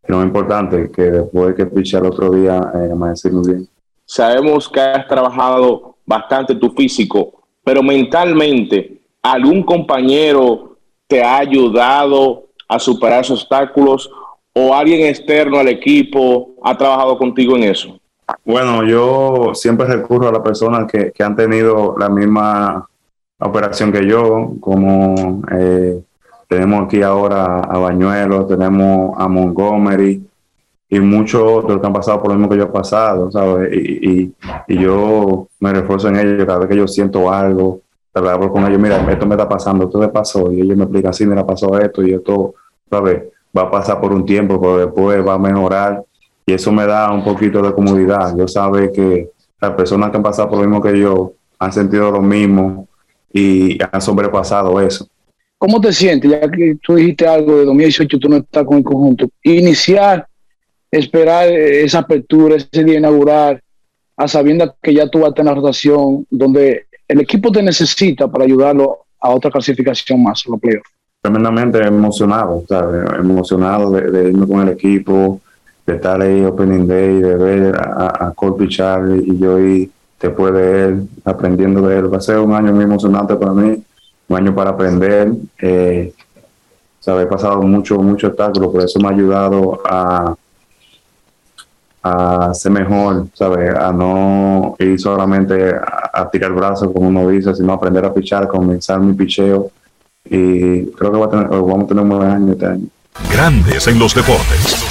Y lo importante, que después que piché el otro día, eh, amanecí muy bien. Sabemos que has trabajado bastante tu físico pero mentalmente, ¿algún compañero te ha ayudado a superar esos obstáculos o alguien externo al equipo ha trabajado contigo en eso? Bueno, yo siempre recurro a las personas que, han tenido la misma operación que yo, como eh, tenemos aquí ahora a Bañuelos, tenemos a Montgomery y muchos otros que han pasado por lo mismo que yo he pasado, ¿sabes? Y, y, yo me refuerzo en ellos cada vez que yo siento algo, hablo con ellos, mira, esto me está pasando, esto me pasó, y ellos me explican, sí, mira, pasó esto y esto, ¿sabes? Va a pasar por un tiempo, pero después va a mejorar y eso me da un poquito de comodidad. Yo sabe que las personas que han pasado por lo mismo que yo han sentido lo mismo y han sobrepasado eso. ¿Cómo te sientes? Ya que tú dijiste algo de 2018, tú no estás con el conjunto. Iniciar esperar esa apertura, ese día inaugural, a sabiendo que ya tú vas a tener rotación, donde el equipo te necesita para ayudarlo a otra clasificación más, los playoffs. Tremendamente emocionado, ¿sabes? emocionado de, irme con el equipo, de estar ahí Opening Day, de ver a, a Cole y yo ir después de él, aprendiendo de él. Va a ser un año muy emocionante para mí, un año para aprender. Eh, He pasado mucho, mucho obstáculos, por eso me ha ayudado a, a ser mejor, ¿sabes? A no ir solamente a, tirar brazos, como uno dice, sino aprender a pichar, comenzar mi picheo. Y creo que va a tener, vamos a tener un buen año este año. Grandes en los deportes.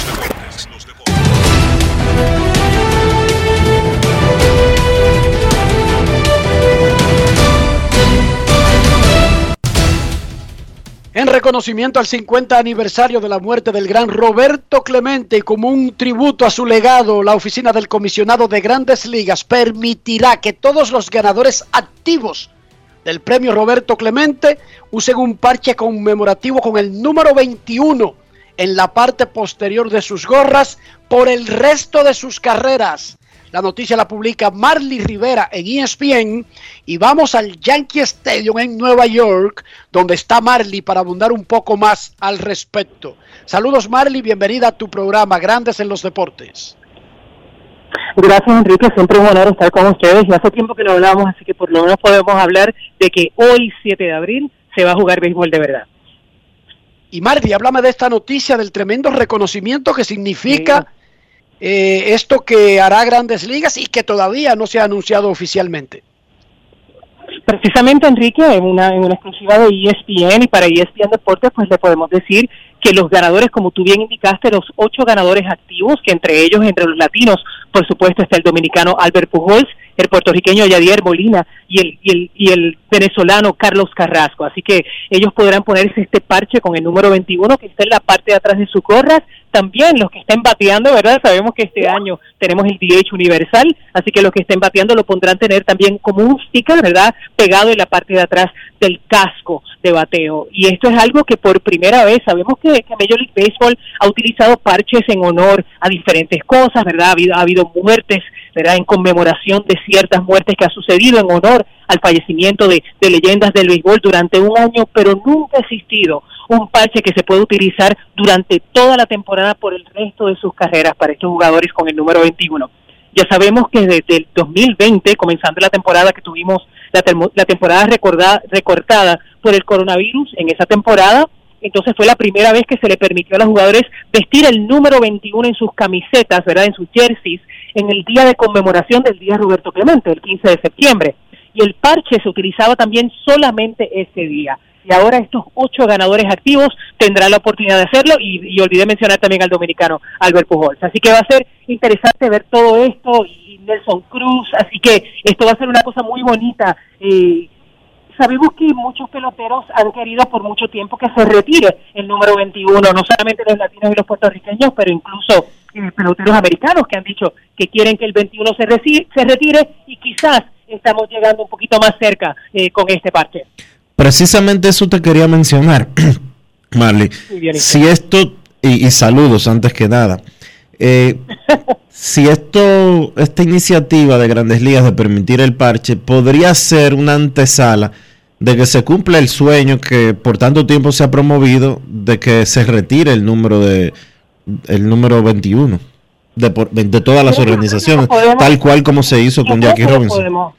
En reconocimiento al 50 aniversario de la muerte del gran Roberto Clemente y como un tributo a su legado, la oficina del comisionado de grandes ligas permitirá que todos los ganadores activos del premio Roberto Clemente usen un parche conmemorativo con el número 21 en la parte posterior de sus gorras por el resto de sus carreras. La noticia la publica Marley Rivera en ESPN y vamos al Yankee Stadium en Nueva York, donde está Marley para abundar un poco más al respecto. Saludos Marley, bienvenida a tu programa Grandes en los Deportes. Gracias Enrique, siempre un honor estar con ustedes. Ya hace tiempo que no hablamos, así que por lo menos podemos hablar de que hoy, 7 de abril, se va a jugar béisbol de verdad. Y Marley, háblame de esta noticia, del tremendo reconocimiento que significa eh, esto que hará grandes ligas y que todavía no se ha anunciado oficialmente. Precisamente, Enrique, en una, en una exclusiva de ESPN y para ESPN Deportes, pues le podemos decir que los ganadores, como tú bien indicaste, los ocho ganadores activos, que entre ellos, entre los latinos, por supuesto, está el dominicano Albert Pujols, el puertorriqueño Yadier Molina y el, y el, y el venezolano Carlos Carrasco. Así que ellos podrán ponerse este parche con el número 21 que está en la parte de atrás de su gorras también los que estén bateando, ¿verdad? Sabemos que este año tenemos el DH universal, así que los que estén bateando lo pondrán tener también como un sticker, ¿verdad? Pegado en la parte de atrás del casco de bateo. Y esto es algo que por primera vez sabemos que, Major League Baseball ha utilizado parches en honor a diferentes cosas, ¿verdad? Ha habido, ha habido muertes ¿verdad? En conmemoración de ciertas muertes que ha sucedido en honor al fallecimiento de, leyendas del béisbol durante un año, pero nunca ha existido un parche que se puede utilizar durante toda la temporada por el resto de sus carreras para estos jugadores con el número 21. Ya sabemos que desde el 2020, comenzando la temporada que tuvimos, la, la temporada recordada, recortada por el coronavirus, en esa temporada, entonces fue la primera vez que se le permitió a los jugadores vestir el número 21 en sus camisetas, ¿verdad? En sus jerseys, en el día de conmemoración del Día Roberto Clemente, el 15 de septiembre. Y el parche se utilizaba también solamente ese día y ahora estos ocho ganadores activos tendrán la oportunidad de hacerlo y, olvidé mencionar también al dominicano Albert Pujols. Así que va a ser interesante ver todo esto y Nelson Cruz, así que esto va a ser una cosa muy bonita. Eh, sabemos que muchos peloteros han querido por mucho tiempo que se retire el número 21, no solamente los latinos y los puertorriqueños, pero incluso eh, peloteros americanos que han dicho que quieren que el 21 se, se retire y quizás estamos llegando un poquito más cerca eh, con este parche. Precisamente eso te quería mencionar, Marley. Si esto, y, saludos antes que nada, eh, si esto, esta iniciativa de Grandes Ligas de permitir el parche podría ser una antesala de que se cumpla el sueño que por tanto tiempo se ha promovido de que se retire el número de el número 21 de, de todas las organizaciones, tal cual como se hizo con Jackie Robinson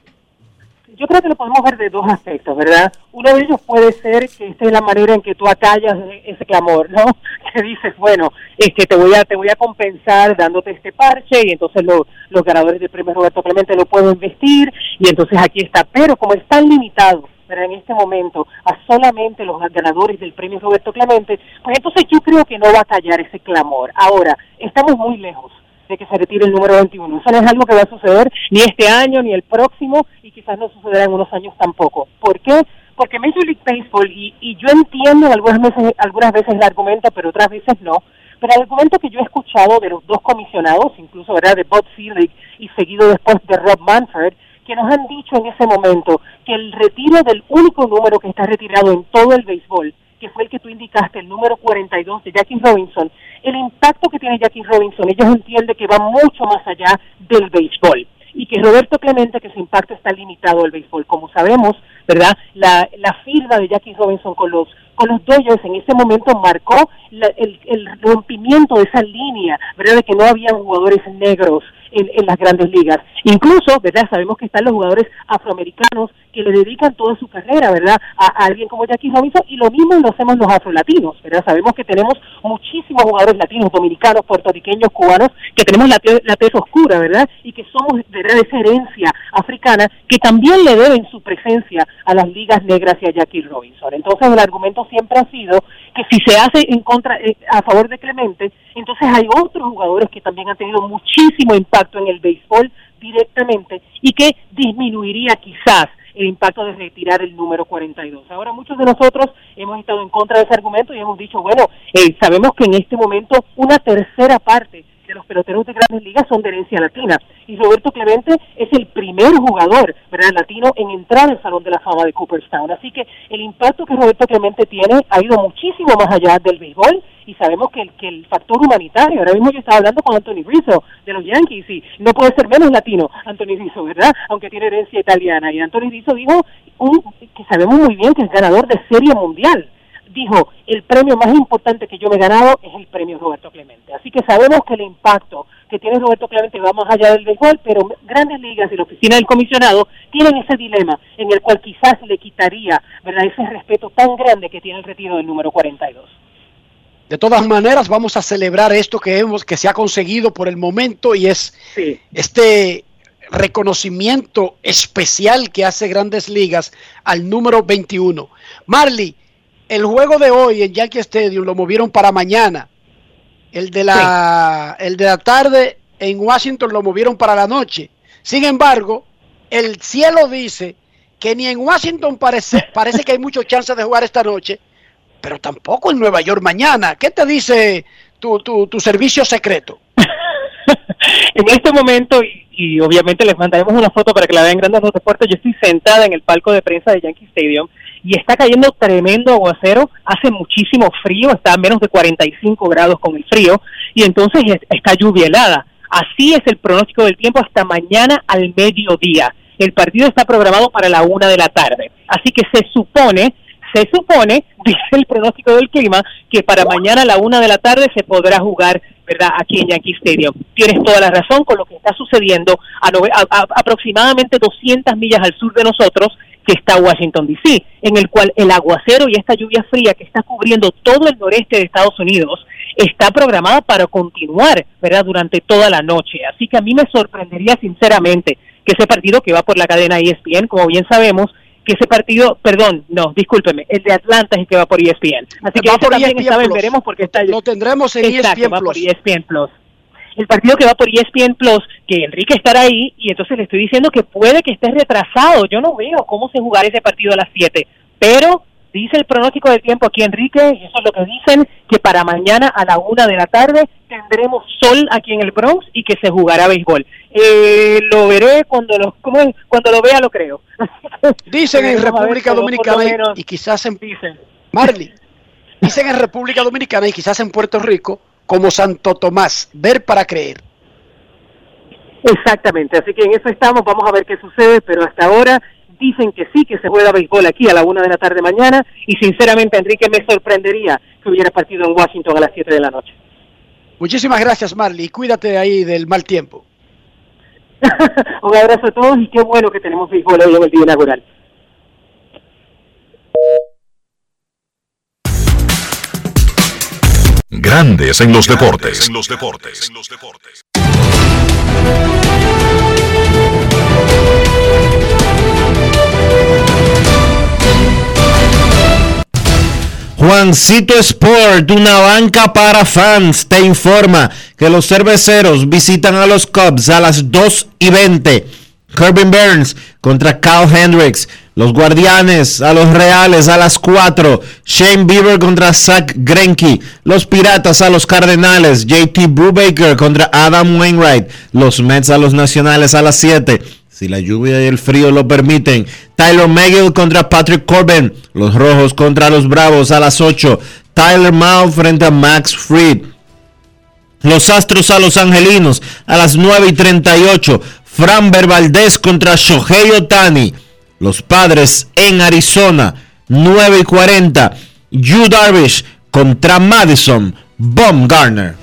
yo creo que lo podemos ver de dos aspectos, ¿verdad? Uno de ellos puede ser que esta es la manera en que tú acallas ese clamor, ¿no? Que dices, bueno, este, te voy a te voy a compensar dándote este parche y entonces los ganadores del premio Roberto Clemente lo pueden vestir y entonces aquí está. Pero como están limitados en este momento a solamente los ganadores del premio Roberto Clemente, pues entonces yo creo que no va a callar ese clamor. Ahora, estamos muy lejos de que se retire el número 21. Eso no es algo que va a suceder ni este año ni el próximo y quizás no sucederá en unos años tampoco. ¿Por qué? Porque Major League Baseball, y, y yo entiendo algunas veces, algunas veces el argumento, pero otras veces no, pero el argumento que yo he escuchado de los dos comisionados, incluso ¿verdad? de Bob Selig y seguido después de Rob Manfred, que nos han dicho en ese momento que el retiro del único número que está retirado en todo el béisbol, que fue el que tú indicaste, el número 42 de Jackie Robinson, el impacto que tiene Jackie Robinson, ellos entienden que va mucho más allá del béisbol y que Roberto Clemente, que su impacto está limitado al béisbol. Como sabemos, ¿verdad? La, la firma de Jackie Robinson con los con los Dodgers en ese momento marcó el, el, rompimiento de esa línea, ¿verdad? De que no había jugadores negros en, las grandes ligas. Incluso, ¿verdad? Sabemos que están los jugadores afroamericanos que le dedican toda su carrera, ¿verdad? A, alguien como Jackie Robinson y lo mismo lo hacemos los afrolatinos, ¿verdad? Sabemos que tenemos muchísimos jugadores latinos, dominicanos, puertorriqueños, cubanos, que tenemos la, la oscura, ¿verdad? Y que somos, ¿verdad? Esa herencia africana que también le deben su presencia a las ligas negras y a Jackie Robinson. Entonces el argumento siempre ha sido que si se hace en contra, eh, a favor de Clemente, entonces hay otros jugadores que también han tenido muchísimo impacto en el béisbol directamente y que disminuiría quizás el impacto de retirar el número 42. Ahora muchos de nosotros hemos estado en contra de ese argumento y hemos dicho, bueno, eh, sabemos que en este momento una tercera parte los peloteros de grandes ligas son de herencia latina. Y Roberto Clemente es el primer jugador ¿verdad? latino en entrar al Salón de la Fama de Cooperstown. Así que el impacto que Roberto Clemente tiene ha ido muchísimo más allá del béisbol y sabemos que el, que el factor humanitario, ahora mismo yo estaba hablando con Anthony Rizzo de los Yankees y no puede ser menos latino Anthony Rizzo, ¿verdad? Aunque tiene herencia italiana. Y Anthony Rizzo dijo un, que sabemos muy bien que es ganador de Serie Mundial dijo, el premio más importante que yo me he ganado es el premio Roberto Clemente. Así que sabemos que el impacto que tiene Roberto Clemente va más allá del béisbol, pero grandes ligas y la oficina del comisionado tienen ese dilema en el cual quizás le quitaría ¿verdad? ese respeto tan grande que tiene el retiro del número 42. De todas maneras, vamos a celebrar esto que hemos, que se ha conseguido por el momento y es este reconocimiento especial que hace Grandes Ligas al número 21. Marley, el juego de hoy en Yankee Stadium lo movieron para mañana. El de la, el de la tarde en Washington lo movieron para la noche. Sin embargo, el cielo dice que ni en Washington parece, parece que hay muchos chances de jugar esta noche, pero tampoco en Nueva York mañana. ¿Qué te dice tu, tu, tu servicio secreto? en este momento, y, obviamente les mandaremos una foto para que la vean grandes los deportes, yo estoy sentada en el palco de prensa de Yankee Stadium y está cayendo tremendo aguacero, hace muchísimo frío, está a menos de 45 grados con el frío y entonces está lluvia helada. Así es el pronóstico del tiempo hasta mañana al mediodía. El partido está programado para la una de la tarde. Así que se supone, se supone, dice el pronóstico del clima, que para mañana a la una de la tarde se podrá jugar, ¿verdad?, aquí en Yankee Stadium. Tienes toda la razón con lo que está sucediendo a, a aproximadamente 200 millas al sur de nosotros que está Washington, D.C., en el cual el aguacero y esta lluvia fría que está cubriendo todo el noreste de Estados Unidos está programada para continuar, ¿verdad?, durante toda la noche. Así que a mí me sorprendería sinceramente que ese partido que va por la cadena ESPN, como bien sabemos, que ese partido, perdón, no, discúlpeme, el de Atlanta es el que va por ESPN. Así que va por también ESPN veremos porque está Lo tendremos en Exacto, ESPN va por Plus. ESPN Plus el partido que va por ESPN Plus, que Enrique estará ahí, y entonces le estoy diciendo que puede que esté retrasado. Yo no veo cómo se jugará ese partido a las 7, pero dice el pronóstico del tiempo aquí Enrique, y eso es lo que dicen, que para mañana a la una de la tarde tendremos sol aquí en el Bronx y que se jugará béisbol. Eh, lo veré cuando lo, cuando lo vea, lo creo. Dicen en República Dominicana y- quizás en Dicen. Marley, dicen en República Dominicana y quizás en Puerto Rico como Santo Tomás, ver para creer. Exactamente, así que en eso estamos, vamos a ver qué sucede, pero hasta ahora dicen que sí, que se juega béisbol aquí a la una de la tarde mañana, y sinceramente, Enrique, me sorprendería que hubiera partido en Washington a las 7 de la noche. Muchísimas gracias Marley, cuídate ahí del mal tiempo. Un abrazo a todos y qué bueno que tenemos béisbol hoy en el día inaugural. Grandes en los deportes. Juancito Sport, una banca para fans, te informa que los cerveceros visitan a los Cubs a las 2 y 20. Corbin Burns contra Kyle Hendricks. Los Guardianes a los Reales a las 4. Shane Bieber contra Zach Greinke. Los Piratas a los Cardenales. JT Brubaker contra Adam Wainwright. Los Mets a los Nacionales a las 7. Si la lluvia y el frío lo permiten. Tyler McGill contra Patrick Corbin. Los Rojos contra los Bravos a las 8. Tyler Mao frente a Max Fried. Los Astros a los Angelinos a las 9 y 38. Framber Valdez contra Shohei Otani. Los Padres en Arizona 9 y 40. Yu Darvish contra Madison Baumgartner.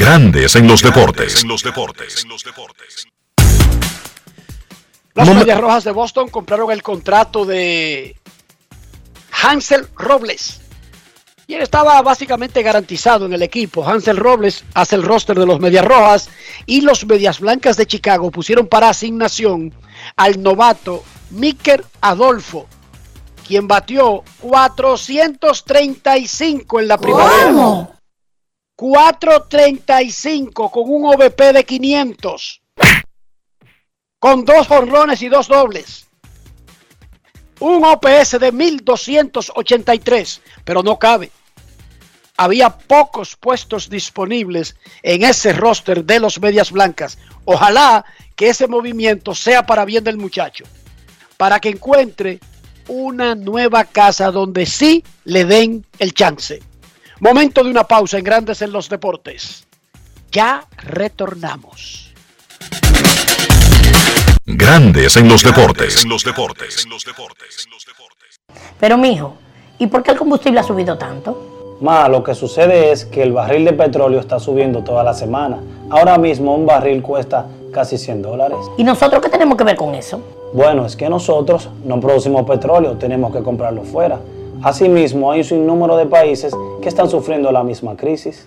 Grandes en los deportes. Los Momen- Medias Rojas de Boston compraron el contrato de Hansel Robles. Y él estaba básicamente garantizado en el equipo. Hansel Robles hace el roster de los Medias Rojas y los Medias Blancas de Chicago pusieron para asignación al novato Miker Adolfo, quien batió 435 en la primavera. 435 con un OVP de 500 con dos jonrones y dos dobles. Un OPS de 1283, pero no cabe. Había pocos puestos disponibles en ese roster de los Medias Blancas. Ojalá que ese movimiento sea para bien del muchacho, para que encuentre una nueva casa donde sí le den el chance. Momento de una pausa en Grandes en los Deportes. Ya retornamos. Grandes en los deportes. Pero mijo, ¿y por qué el combustible ha subido tanto? Ma, lo que sucede es que el barril de petróleo está subiendo toda la semana. Ahora mismo un barril cuesta casi 100 dólares. ¿Y nosotros qué tenemos que ver con eso? Bueno, es que nosotros no producimos petróleo, tenemos que comprarlo fuera. Asimismo, hay un sinnúmero de países que están sufriendo la misma crisis.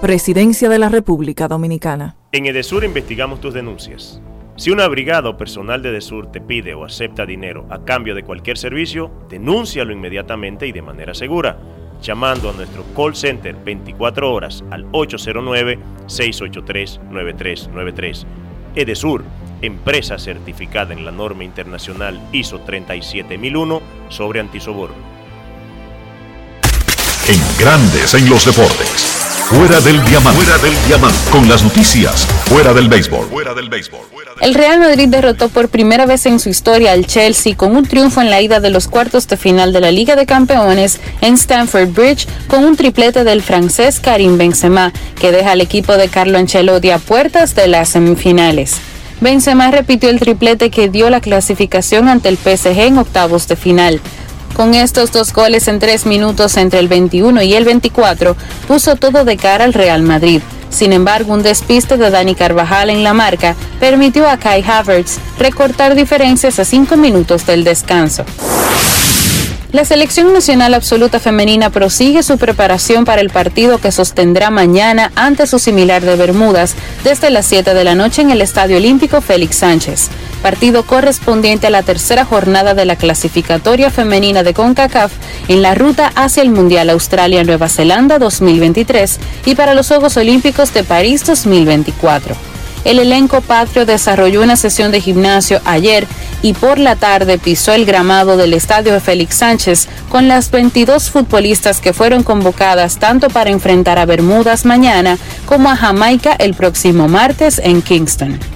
Presidencia de la República Dominicana. En Edesur investigamos tus denuncias. Si una brigada o personal de Edesur te pide o acepta dinero a cambio de cualquier servicio, denúncialo inmediatamente y de manera segura, llamando a nuestro call center 24 horas al 809-683-9393. Edesur, empresa certificada en la norma internacional ISO 37001 sobre antisoborno. En Grandes en los Deportes. Fuera del diamante. Fuera del diamante. Con las noticias. Fuera del béisbol. Fuera del béisbol. El Real Madrid derrotó por primera vez en su historia al Chelsea con un triunfo en la ida de los cuartos de final de la Liga de Campeones en Stamford Bridge con un triplete del francés Karim Benzema, que deja al equipo de Carlo Ancelotti a puertas de las semifinales. Benzema repitió el triplete que dio la clasificación ante el PSG en octavos de final. Con estos dos goles en tres minutos entre el 21 y el 24, puso todo de cara al Real Madrid. Sin embargo, un despiste de Dani Carvajal en la marca permitió a Kai Havertz recortar diferencias a cinco minutos del descanso. La selección nacional absoluta femenina prosigue su preparación para el partido que sostendrá mañana ante su similar de Bermudas desde las 7 de la noche en el Estadio Olímpico Félix Sánchez, partido correspondiente a la tercera jornada de la clasificatoria femenina de CONCACAF en la ruta hacia el Mundial Australia-Nueva Zelanda 2023 y para los Juegos Olímpicos de París 2024. El elenco patrio desarrolló una sesión de gimnasio ayer y por la tarde pisó el gramado del estadio Félix Sánchez con las 22 futbolistas que fueron convocadas tanto para enfrentar a Bermudas mañana como a Jamaica el próximo martes en Kingston.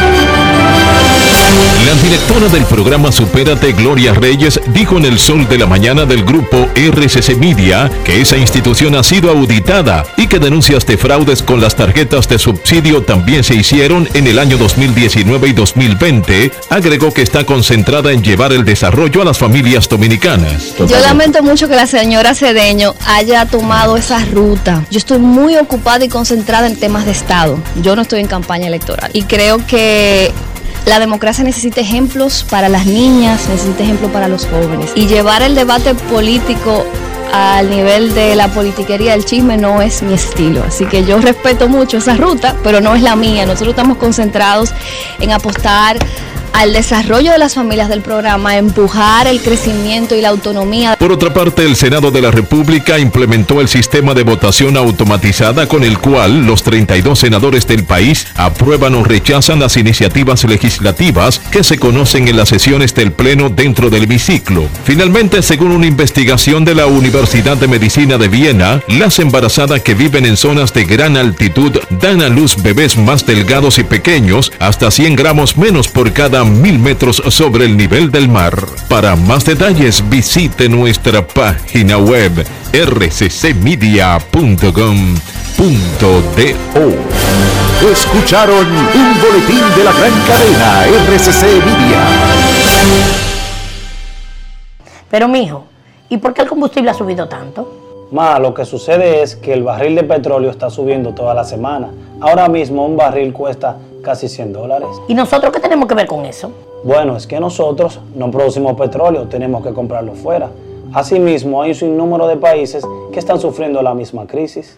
La directora del programa Supérate, Gloria Reyes, dijo en el sol de la mañana del grupo RCC Media que esa institución ha sido auditada y que denuncias de fraudes con las tarjetas de subsidio también se hicieron en el año 2019 y 2020. Agregó que está concentrada en llevar el desarrollo a las familias dominicanas. Yo lamento mucho que la señora Cedeño haya tomado esa ruta. Yo estoy muy ocupada y concentrada en temas de Estado. Yo no estoy en campaña electoral. Y creo que La democracia necesita ejemplos para las niñas, necesita ejemplos para los jóvenes. Y llevar el debate político al nivel de la politiquería del chisme no es mi estilo. Así que yo respeto mucho esa ruta, pero no es la mía. Nosotros estamos concentrados en apostar al desarrollo de las familias del programa, empujar el crecimiento y la autonomía. Por otra parte, el Senado de la República implementó el sistema de votación automatizada con el cual los 32 senadores del país aprueban o rechazan las iniciativas legislativas que se conocen en las sesiones del Pleno dentro del hemiciclo. Finalmente, según una investigación de la Universidad de Medicina de Viena, las embarazadas que viven en zonas de gran altitud dan a luz bebés más delgados y pequeños, hasta 100 gramos menos por cada mil metros sobre el nivel del mar. Para más detalles visite nuestra página web rccmedia.com.do. Escucharon un boletín de la gran cadena RCC Media. Pero mijo, ¿y por qué el combustible ha subido tanto? Ma, lo que sucede es que el barril de petróleo está subiendo toda la semana. Ahora mismo un barril cuesta casi 100 dólares. ¿Y nosotros qué tenemos que ver con eso? Bueno, es que nosotros no producimos petróleo, tenemos que comprarlo fuera. Asimismo, hay un sinnúmero de países que están sufriendo la misma crisis.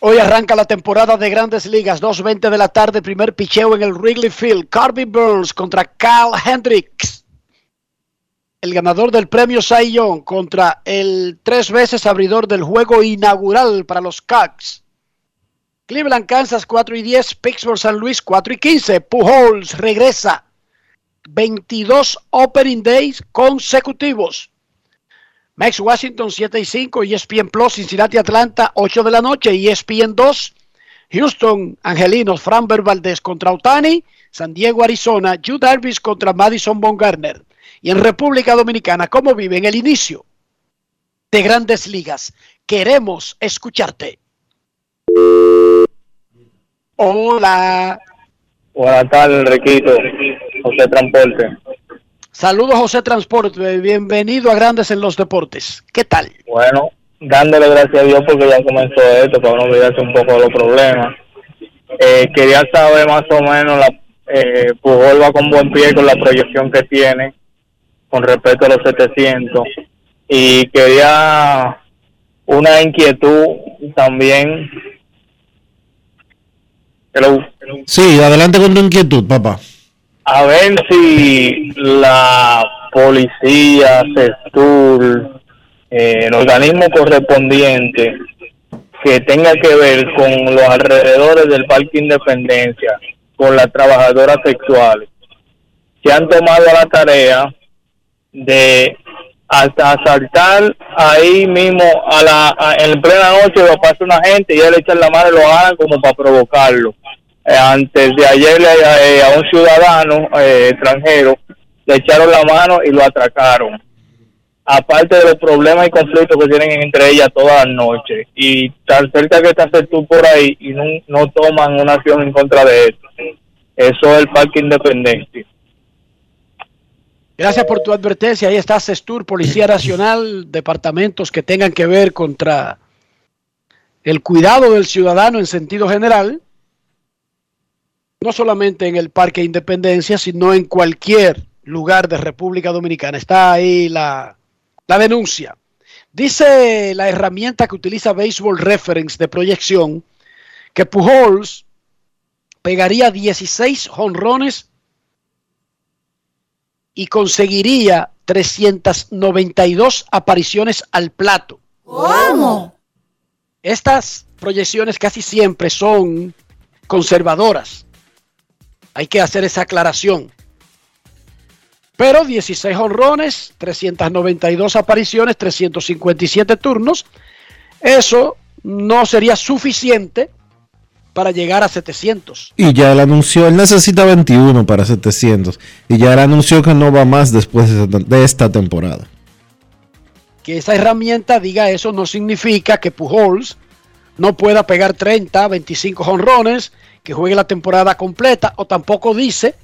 Hoy arranca la temporada de Grandes Ligas, 2.20 de la tarde, primer picheo en el Wrigley Field. Carby Burns contra Kyle Hendricks. El ganador del premio Cy Young contra el tres veces abridor del juego inaugural para los Cubs. Cleveland, Kansas 4 y 10, Pittsburgh, San Luis 4 y 15. Pujols regresa 22 Opening Days consecutivos. Max Washington 7 y 5, ESPN Plus, Cincinnati, Atlanta 8 de la noche, ESPN 2, Houston, Angelinos, Framber Valdez contra Otani, San Diego, Arizona, Yu Darvish contra Madison Bumgarner. Y en República Dominicana, ¿cómo vive en el inicio de grandes ligas? Queremos escucharte. Hola. Buenas tardes, Enriquito. José Transporte. Saludos, José Transporte. Bienvenido a Grandes en los Deportes. ¿Qué tal? Bueno, dándole gracias a Dios porque ya comenzó esto, para no olvidarse un poco de los problemas. Eh, quería saber más o menos, la, eh, Pujol va con buen pie con la proyección que tiene con respecto a los 700. Y quería una inquietud también. Hello. Sí, adelante con tu inquietud, papá. A ver si la policía, CESTUR, eh, el organismo correspondiente que tenga que ver con los alrededores del Parque Independencia, con las trabajadoras sexuales, se han tomado la tarea de hasta asaltar ahí mismo a la en plena noche lo pasa una gente y él echa la mano y lo hagan como para provocarlo. Eh, antes de ayer eh, a un ciudadano eh, extranjero le echaron la mano y lo atracaron. Aparte de los problemas y conflictos que tienen entre ellas todas las noches. Y tan cerca que estás tú por ahí y no, no toman una acción en contra de eso. Eso es el Parque Independencia. Gracias por tu advertencia. Ahí está CESTUR, Policía Nacional, departamentos que tengan que ver contra el cuidado del ciudadano en sentido general, no solamente en el Parque Independencia, sino en cualquier lugar de República Dominicana. Está ahí la, la denuncia. Dice la herramienta que utiliza Baseball Reference de proyección que Pujols pegaría 16 jonrones y conseguiría 392 apariciones al plato. ¿Cómo? Estas proyecciones casi siempre son conservadoras. Hay que hacer esa aclaración. Pero 16 honrones, 392 apariciones, 357 turnos, eso no sería suficiente para llegar a 700. Y ya él anunció, él necesita 21 para 700. Y ya él anunció que no va más después de esta temporada. Que esa herramienta diga eso no significa que Pujols no pueda pegar 30, 25 jonrones, que juegue la temporada completa, o tampoco dice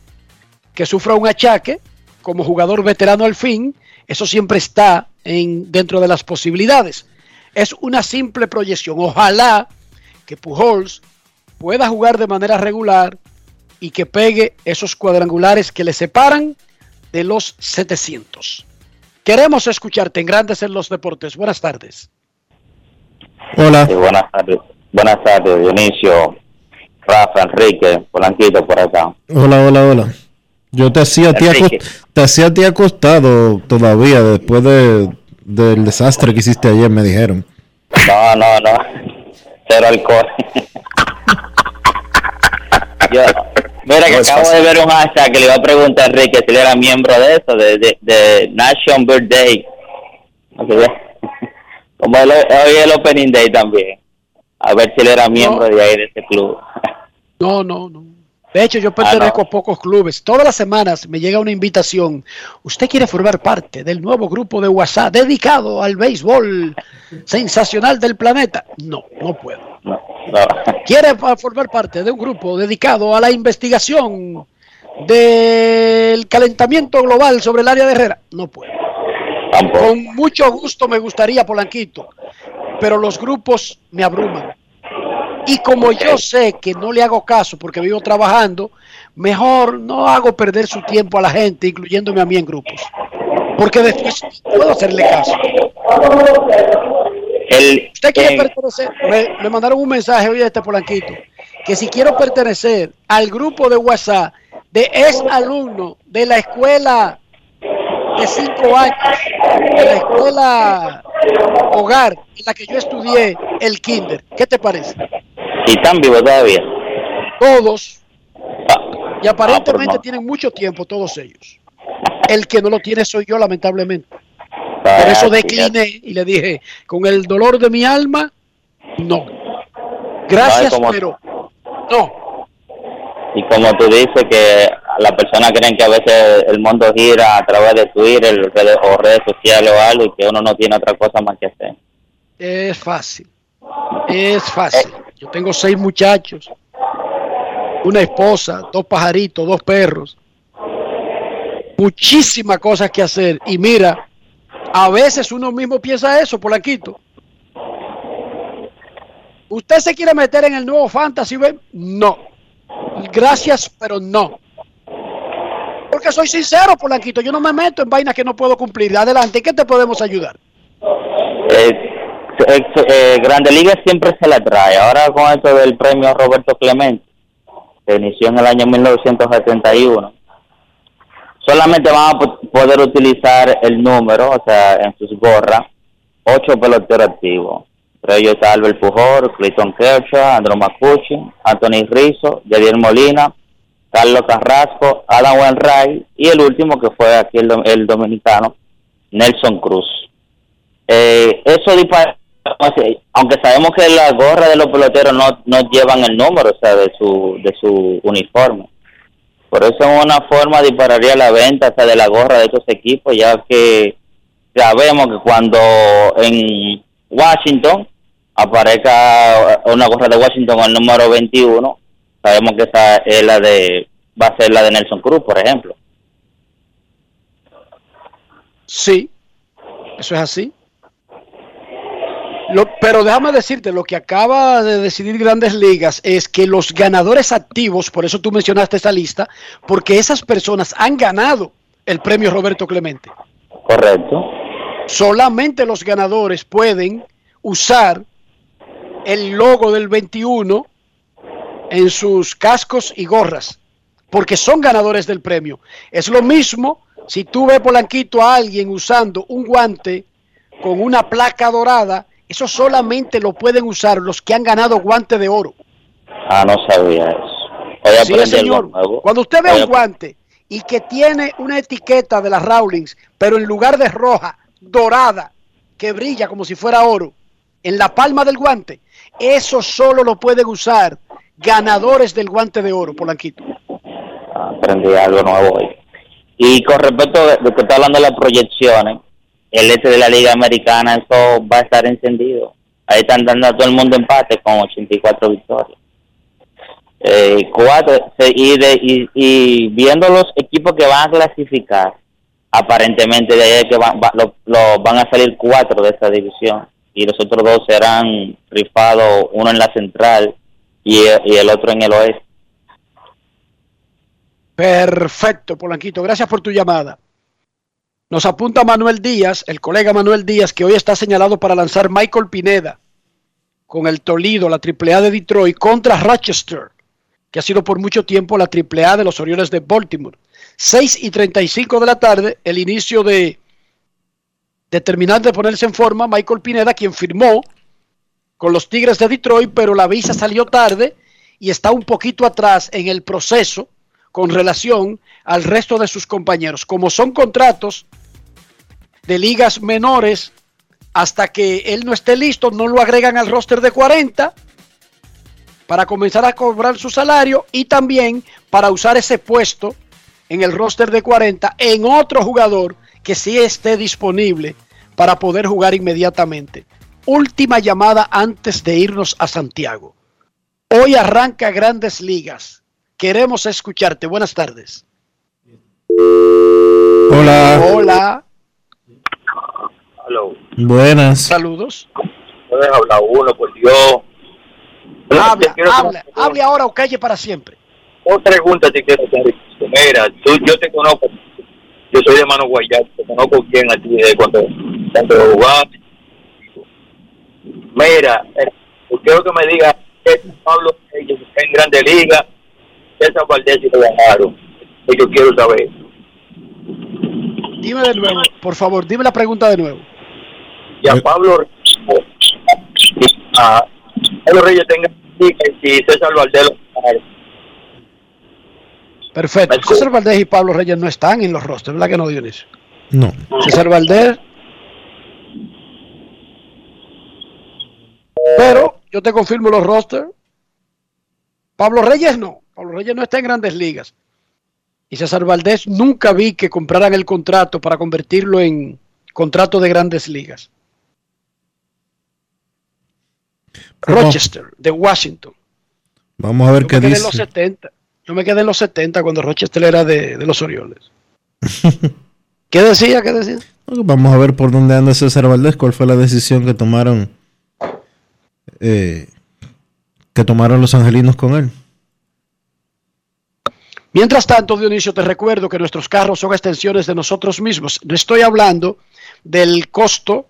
que sufra un achaque como jugador veterano al fin. Eso siempre está en, dentro de las posibilidades. Es una simple proyección. Ojalá que Pujols pueda jugar de manera regular y que pegue esos cuadrangulares que le separan de los 700. Queremos escucharte en Grandes en los Deportes. Buenas tardes. Hola. buenas tardes. Buenas tardes, Dionisio, Rafa, Enrique, Polanquito por acá. Hola, hola, hola. Yo te hacía a ti, te hacía a ti acostado todavía después de, del desastre que hiciste ayer, me dijeron. No, no, no. Cero alcohol. mira que acabo de ver un hashtag que le iba a preguntar a Enrique si él era miembro de eso, de, de, de National Birthday. Como hoy el Opening Day también. A ver si él era miembro de ahí de ese club. No, no, no. De hecho, yo pertenezco a pocos clubes. Todas las semanas me llega una invitación. ¿Usted quiere formar parte del nuevo grupo de WhatsApp dedicado al béisbol sensacional del planeta? No, no puedo. ¿Quiere formar parte de un grupo dedicado a la investigación del calentamiento global sobre el área de Herrera? No puedo. Con mucho gusto me gustaría, Polanquito, pero los grupos me abruman. Y como yo sé que no le hago caso porque vivo trabajando, mejor no hago perder su tiempo a la gente, incluyéndome a mí en grupos. Porque después puedo hacerle caso. Usted quiere pertenecer, me, mandaron un mensaje hoy de este Polanquito, que si quiero pertenecer al grupo de WhatsApp de ex alumno de la escuela de cinco años, de la escuela hogar en la que yo estudié el kinder, ¿qué te parece? ¿Y están vivos todavía? Todos. y aparentemente tienen mucho tiempo todos ellos. El que no lo tiene soy yo, lamentablemente. Por eso decliné y le dije, con el dolor de mi alma, no. Gracias, pero no. Y como tú dices que las personas creen que a veces el mundo gira a través de Twitter o redes sociales o algo y que uno no tiene otra cosa más que hacer. Es fácil. Es fácil. Yo tengo seis muchachos, una esposa, dos pajaritos, dos perros. Muchísimas cosas que hacer. Y mira, a veces uno mismo piensa eso, Polanquito. ¿Usted se quiere meter en el nuevo Fantasy? No. Gracias, pero no. Porque soy sincero, Polanquito. Yo no me meto en vainas que no puedo cumplir. Adelante, ¿qué te podemos ayudar? Eh, eh, Grande Liga siempre se la trae. Ahora con esto del premio Roberto Clemente, que inició en el año 1971, solamente van a po- poder utilizar el número, o sea, en sus gorras, ocho peloteros activos. Entre ellos está Albert Pujol, Clayton Kershaw, Andrew Macucci, Anthony Rizzo, Javier Molina, Carlos Carrasco, Adam Wainwright y el último que fue aquí el dominicano, Nelson Cruz. Eh, eso dispara, aunque sabemos que las gorras de los peloteros no, no llevan el número, o sea, de su, de su uniforme. Por eso en una forma dispararía la venta o sea, de la gorra de estos equipos, ya que sabemos que cuando en Washington aparezca una gorra de Washington con el número 21, sabemos que esa es la de va a ser la de Nelson Cruz, por ejemplo. Sí, eso es así. Lo- pero déjame decirte, lo que acaba de decidir Grandes Ligas es que los ganadores activos, por eso tú mencionaste esa lista, porque esas personas han ganado el premio Roberto Clemente. Correcto. Solamente los ganadores pueden usar el logo del 21 en sus cascos y gorras, porque son ganadores del premio. Es lo mismo si tú ves Polanquito a alguien usando un guante con una placa dorada, eso solamente lo pueden usar los que han ganado guante de oro. Ah, no sabía eso. Hoy Sí, señor. algo. Cuando usted ve un guante y que tiene una etiqueta de las Rawlings, pero en lugar de roja, dorada, que brilla como si fuera oro, en la palma del guante, eso solo lo pueden usar ganadores del guante de oro, Polanquito. aprendí algo nuevo hoy. Y con respecto a lo que está hablando de las proyecciones, el este de la Liga Americana, eso va a estar encendido. Ahí están dando a todo el mundo empate con 84 victorias. Eh, cuatro, se- y, de, y, y viendo los equipos que van a clasificar, aparentemente de ahí que van, va- lo- van a salir cuatro de esa división y los otros dos serán rifados, uno en la central y, y el otro en el oeste. Perfecto, Polanquito. Gracias por tu llamada. Nos apunta Manuel Díaz, el colega Manuel Díaz, que hoy está señalado para lanzar Michael Pineda con el Toledo, la AAA de Detroit, contra Rochester, que ha sido por mucho tiempo la AAA de los Orioles de Baltimore. 6 y 35 de la tarde, el inicio de, de terminar de ponerse en forma, Michael Pineda, quien firmó con los Tigres de Detroit, pero la visa salió tarde y está un poquito atrás en el proceso con relación al resto de sus compañeros. Como son contratos de ligas menores, hasta que él no esté listo, no lo agregan al roster de 40 para comenzar a cobrar su salario y también para usar ese puesto en el roster de 40 en otro jugador que sí esté disponible para poder jugar inmediatamente. Última llamada antes de irnos a Santiago. Hoy arranca Grandes Ligas. Queremos escucharte. Buenas tardes. Hola. Hola. Hello. Buenas. Saludos. Puedes hablar uno, por Dios. Habla, habla, hable ahora o calle para siempre. Otra pregunta te quiero hacer. Mira, tú, yo te conozco. Yo soy de Mano Guayar. Te conozco bien a ti de cuando, cuando jugaste. Mira, eh, yo quiero que me diga que Pablo está en Grande Liga, César Valdés y lo ganaron. Y yo quiero saber. Dime de nuevo, por favor, dime la pregunta de nuevo. Y a Pablo Reyes, a Pablo Reyes tenga y César Valdés. Perfecto. César Valdés y Pablo Reyes no están en los rosters, ¿verdad que no, Dionisio? No. César Valdés. Pero yo te confirmo los rosters. Pablo Reyes no. Pablo Reyes no está en grandes ligas. Y César Valdés nunca vi que compraran el contrato para convertirlo en contrato de grandes ligas. Rochester, de Washington. Vamos a ver Yo qué me quedé en los dice. 70. Yo me quedé en los 70 cuando Rochester era de, de los Orioles. ¿Qué decía? ¿Qué decía? Vamos a ver por dónde anda César Valdés, cuál fue la decisión que tomaron eh, que tomaron los angelinos con él. Mientras tanto, Dionisio, te recuerdo que nuestros carros son extensiones de nosotros mismos. No estoy hablando del costo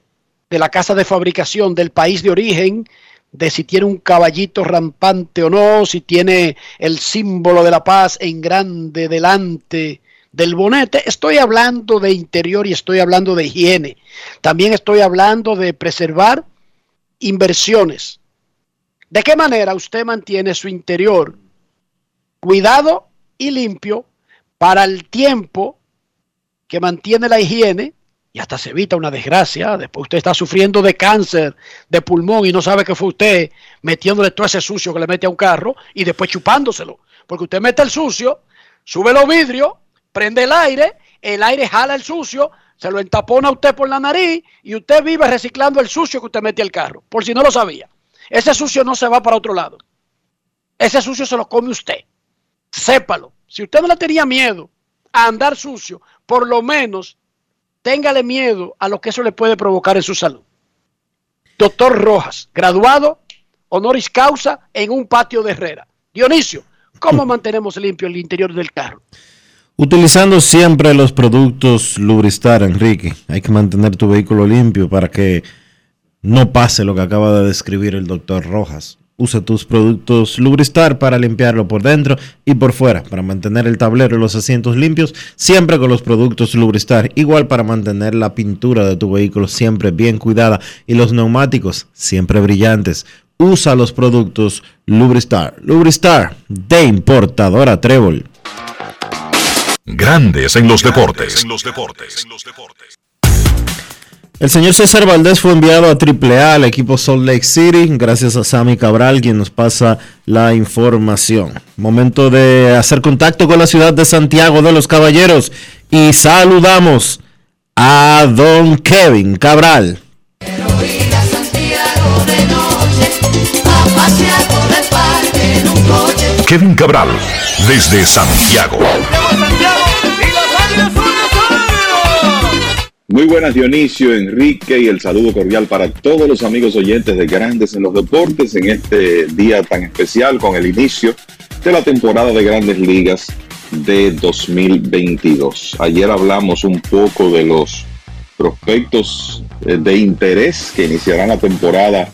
de la casa de fabricación, del país de origen, de si tiene un caballito rampante o no, si tiene el símbolo de la paz en grande delante del bonete. Estoy hablando de interior y estoy hablando de higiene. También estoy hablando de preservar inversiones. ¿De qué manera usted mantiene su interior cuidado y limpio para el tiempo que mantiene la higiene y hasta se evita una desgracia. Después usted está sufriendo de cáncer de pulmón y no sabe que fue usted metiéndole todo ese sucio que le mete a un carro y después chupándoselo. Porque usted mete el sucio, sube los vidrios, prende el aire, el aire jala el sucio, se lo entapona a usted por la nariz y usted vive reciclando el sucio que usted mete al carro. Por si no lo sabía. Ese sucio no se va para otro lado. Ese sucio se lo come usted. Sépalo. Si usted no le tenía miedo a andar sucio, por lo menos téngale miedo a lo que eso le puede provocar en su salud. Doctor Rojas, graduado honoris causa en un patio de Herrera. Dionisio, ¿cómo mantenemos limpio el interior del carro? Utilizando siempre los productos Lubristar, Enrique. Hay que mantener tu vehículo limpio para que no pase lo que acaba de describir el doctor Rojas. Usa tus productos Lubristar para limpiarlo por dentro y por fuera, para mantener el tablero y los asientos limpios, siempre con los productos Lubristar. Igual para mantener la pintura de tu vehículo siempre bien cuidada y los neumáticos siempre brillantes. Usa los productos Lubristar. Lubristar de importadora Trébol. Grandes en los deportes. El señor César Valdés fue enviado a AAA al equipo Salt Lake City gracias a Sammy Cabral quien nos pasa la información. Momento de hacer contacto con la ciudad de Santiago de los Caballeros y saludamos a don Kevin Cabral. Kevin Cabral, desde Santiago. Muy buenas Dionisio, Enrique y el saludo cordial para todos los amigos oyentes de Grandes en los Deportes en este día tan especial con el inicio de la temporada de Grandes Ligas de 2022. Ayer hablamos un poco de los prospectos eh, de interés que iniciarán la temporada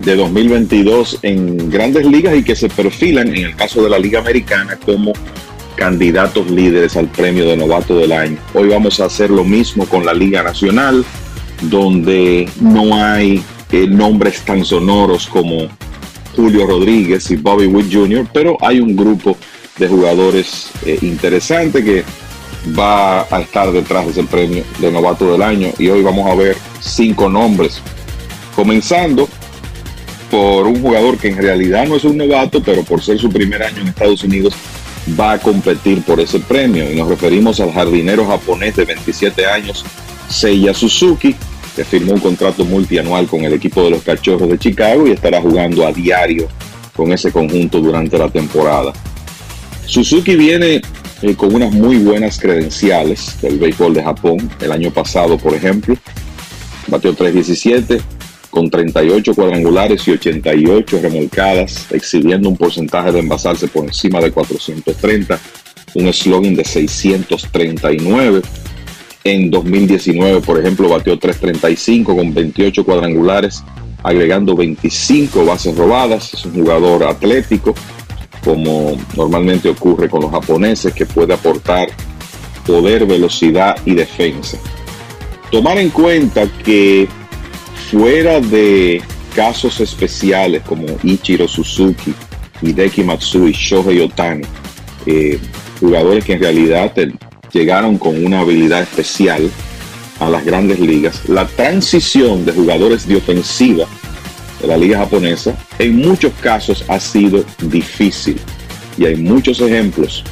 de 2022 en grandes ligas y que se perfilan en el caso de la Liga Americana como candidatos líderes al premio de novato del año. Hoy vamos a hacer lo mismo con la Liga Nacional, donde no hay eh, nombres tan sonoros como Julio Rodríguez y Bobby Witt Jr., pero hay un grupo de jugadores eh, interesante que va a estar detrás de ese premio de novato del año y hoy vamos a ver cinco nombres, comenzando por un jugador que en realidad no es un novato, pero por ser su primer año en Estados Unidos va a competir por ese premio. Y nos referimos al jardinero japonés de 27 años, Seiya Suzuki, que firmó un contrato multianual con el equipo de los Cachorros de Chicago y estará jugando a diario con ese conjunto durante la temporada. Suzuki viene eh, con unas muy buenas credenciales del béisbol de Japón. El año pasado, por ejemplo, batió 317, con 38 cuadrangulares y 88 remolcadas, exhibiendo un porcentaje de envasarse por encima de 430, un slogan de 639. En 2019, por ejemplo, batió 335 con 28 cuadrangulares, agregando 25 bases robadas. Es un jugador atlético, como normalmente ocurre con los japoneses, que puede aportar poder, velocidad y defensa. Tomar en cuenta que fuera de casos especiales como Ichiro Suzuki, Hideki Matsui, Shohei Otani, eh, jugadores que en realidad llegaron con una habilidad especial a las grandes ligas, la transición de jugadores de ofensiva de la liga japonesa en muchos casos ha sido difícil y hay muchos ejemplos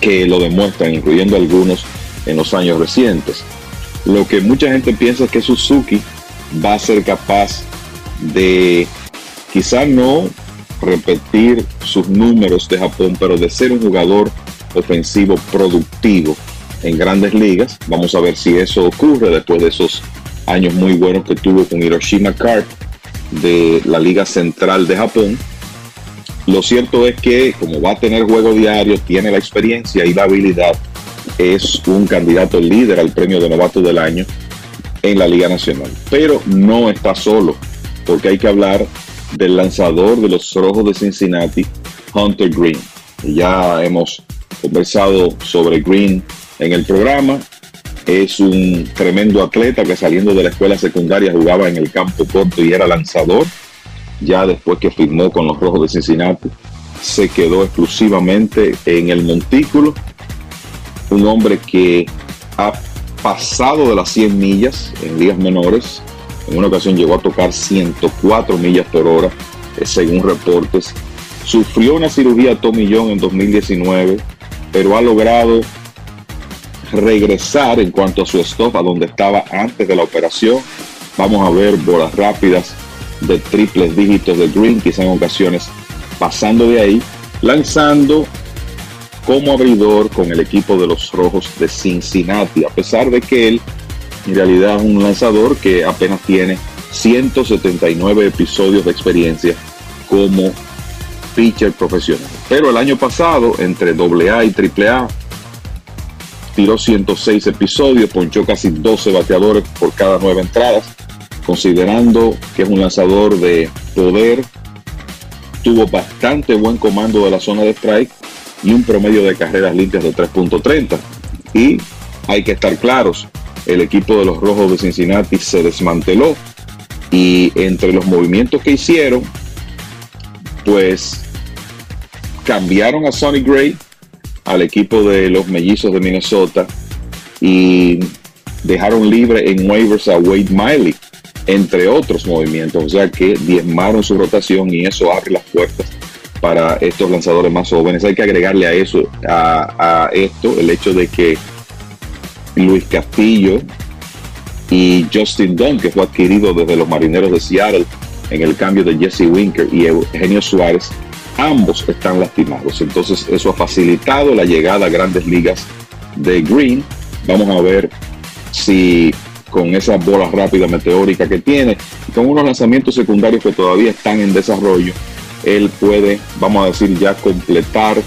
que lo demuestran, incluyendo algunos en los años recientes. Lo que mucha gente piensa es que Suzuki va a ser capaz de quizá no repetir sus números de Japón, pero de ser un jugador ofensivo productivo en grandes ligas. Vamos a ver si eso ocurre después de esos años muy buenos que tuvo con Hiroshima Carp de la Liga Central de Japón. Lo cierto es que como va a tener juego diario, tiene la experiencia y la habilidad, es un candidato líder al premio de novato del año en la Liga Nacional. Pero no está solo, porque hay que hablar del lanzador de los Rojos de Cincinnati, Hunter Green. Ya hemos conversado sobre Green en el programa. Es un tremendo atleta que saliendo de la escuela secundaria jugaba en el campo corto y era lanzador. Ya después que firmó con los Rojos de Cincinnati, se quedó exclusivamente en el montículo. Un hombre que ha pasado de las 100 millas en ligas menores. En una ocasión llegó a tocar 104 millas por hora, eh, según reportes. Sufrió una cirugía Tommy John en 2019, pero ha logrado regresar en cuanto a su stop a donde estaba antes de la operación. Vamos a ver bolas rápidas de triples dígitos de Green, quizá en ocasiones pasando de ahí, lanzando como abridor con el equipo de los Rojos de Cincinnati, a pesar de que él en realidad es un lanzador que apenas tiene 179 episodios de experiencia como pitcher profesional. Pero el año pasado, entre AA y AAA, tiró 106 episodios, ponchó casi 12 bateadores por cada nueve entradas, considerando que es un lanzador de poder, tuvo bastante buen comando de la zona de strike y un promedio de carreras limpias de 3.30. Y hay que estar claros, el equipo de los Rojos de Cincinnati se desmanteló y entre los movimientos que hicieron, pues cambiaron a Sonny Gray al equipo de los mellizos de Minnesota y dejaron libre en waivers a Wade Miley, entre otros movimientos. O sea que diezmaron su rotación y eso abre las puertas para estos lanzadores más jóvenes. Hay que agregarle a eso, a, esto, el hecho de que Luis Castillo y Justin Dunn, que fue adquirido desde los Marineros de Seattle en el cambio de Jesse Winker y Eugenio Suárez, ambos están lastimados. Entonces eso ha facilitado la llegada a grandes ligas de Green. Vamos a ver si con esa bola rápida meteórica que tiene, con unos lanzamientos secundarios que todavía están en desarrollo, él puede, vamos a decir, ya completar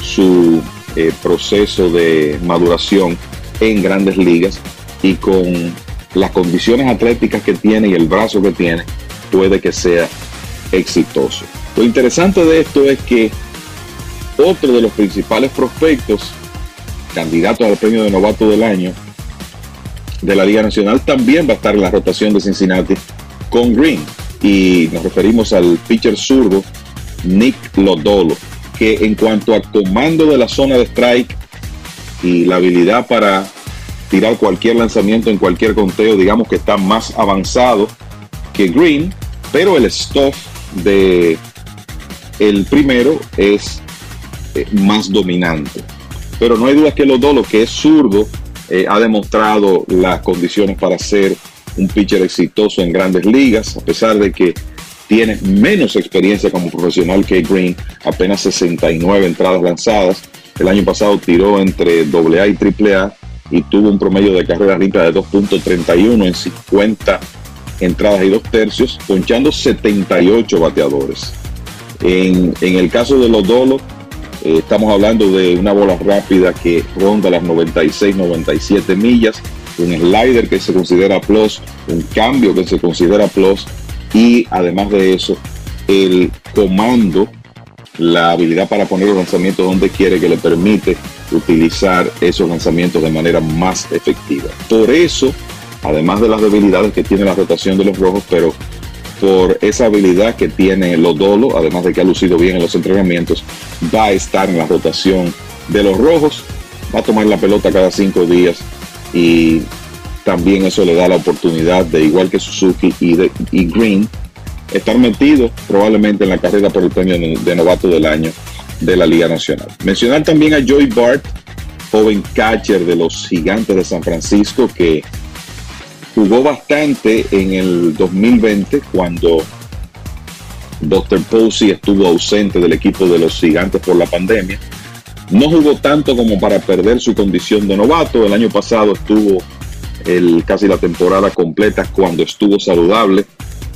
su eh, proceso de maduración en grandes ligas y con las condiciones atléticas que tiene y el brazo que tiene, puede que sea exitoso. Lo interesante de esto es que otro de los principales prospectos, candidatos al premio de novato del año de la Liga Nacional, también va a estar en la rotación de Cincinnati con Green. Y nos referimos al pitcher zurdo Nick Lodolo, que en cuanto a comando de la zona de strike y la habilidad para tirar cualquier lanzamiento en cualquier conteo, digamos que está más avanzado que Green, pero el stuff de el primero es eh, más dominante. Pero no hay duda que Lodolo, que es zurdo, eh, ha demostrado las condiciones para ser un pitcher exitoso en grandes ligas, a pesar de que tiene menos experiencia como profesional que Green, apenas 69 entradas lanzadas. El año pasado tiró entre AA y AAA y tuvo un promedio de carrera limpias de 2.31 en 50 entradas y dos tercios, ponchando 78 bateadores. En, el caso de los dolos, eh, estamos hablando de una bola rápida que ronda las 96, 97 millas, un slider que se considera plus, un cambio que se considera plus y además de eso, el comando, la habilidad para poner los lanzamientos donde quiere que le permite utilizar esos lanzamientos de manera más efectiva. Por eso, además de las debilidades que tiene la rotación de los rojos, pero por esa habilidad que tiene Lodolo, además de que ha lucido bien en los entrenamientos, va a estar en la rotación de los rojos, va a tomar la pelota cada cinco días y también eso le da la oportunidad de, igual que Suzuki y, Green, estar metido probablemente en la carrera por el premio de novato del año de la Liga Nacional. Mencionar también a Joey Bart, joven catcher de los Gigantes de San Francisco, que jugó bastante en el 2020 cuando Dr. Posey estuvo ausente del equipo de los Gigantes por la pandemia. No jugó tanto como para perder su condición de novato. El año pasado estuvo el, casi la temporada completa cuando estuvo saludable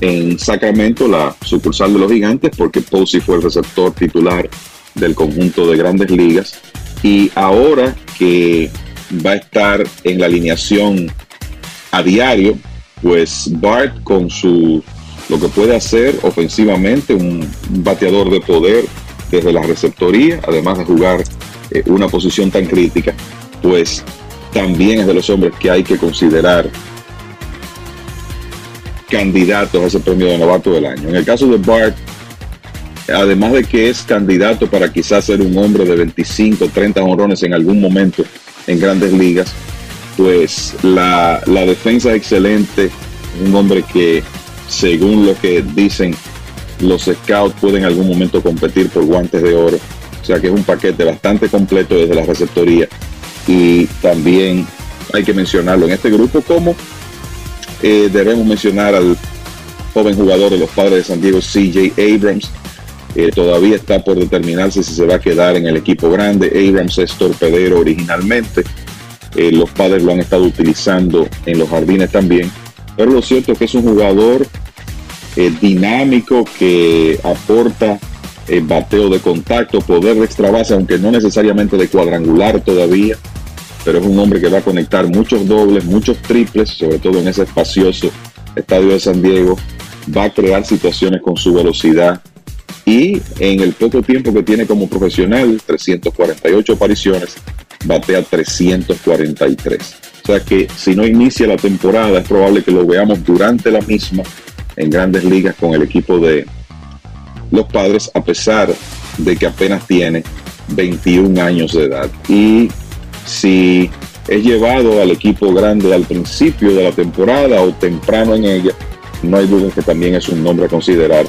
en Sacramento, la sucursal de los gigantes, porque Posey fue el receptor titular del conjunto de grandes ligas. Y ahora que va a estar en la alineación a diario, pues Bart con su lo que puede hacer ofensivamente, un bateador de poder desde la receptoría, además de jugar eh, una posición tan crítica, pues también es de los hombres que hay que considerar candidatos a ese premio de novato del año. En el caso de Bart, además de que es candidato para quizás ser un hombre de 25, 30 honrones en algún momento en grandes ligas, pues la, la defensa es excelente, un hombre que según lo que dicen los scouts puede en algún momento competir por guantes de oro, o sea que es un paquete bastante completo desde la receptoría y también hay que mencionarlo en este grupo como eh, debemos mencionar al joven jugador de los padres de San Diego, CJ Abrams. Eh, todavía está por determinarse si se va a quedar en el equipo grande. Abrams es torpedero originalmente. Eh, los padres lo han estado utilizando en los jardines también. Pero lo cierto es que es un jugador dinámico que aporta bateo de contacto, poder de extra base, aunque no necesariamente de cuadrangular todavía pero es un hombre que va a conectar muchos dobles, muchos triples, sobre todo en ese espacioso estadio de San Diego. Va a crear situaciones con su velocidad y en el poco tiempo que tiene como profesional, 348 apariciones, batea 343. O sea que si no inicia la temporada, es probable que lo veamos durante la misma en grandes ligas con el equipo de los padres, a pesar de que apenas tiene 21 años de edad. Y si es llevado al equipo grande al principio de la temporada o temprano en ella, no hay duda que también es un nombre a considerar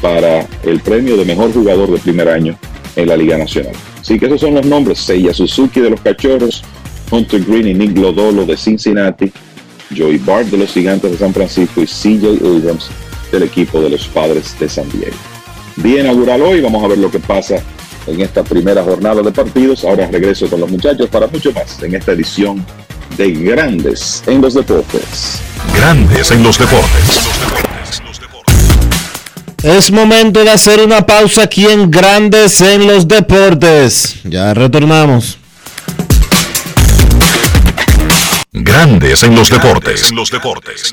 para el premio de mejor jugador de primer año en la Liga Nacional. Así que esos son los nombres, Seiya Suzuki de los Cachorros, Hunter Green y Nick Lodolo de Cincinnati, Joey Bart de los Gigantes de San Francisco y CJ Abrams del equipo de los Padres de San Diego. Día inaugural hoy, vamos a ver lo que pasa en esta primera jornada de partidos. Ahora regreso con los muchachos para mucho más en esta edición de Grandes en los Deportes. Grandes en los Deportes. Es momento de hacer una pausa aquí en Grandes en los Deportes. Ya retornamos. Grandes en los Deportes. En los Deportes.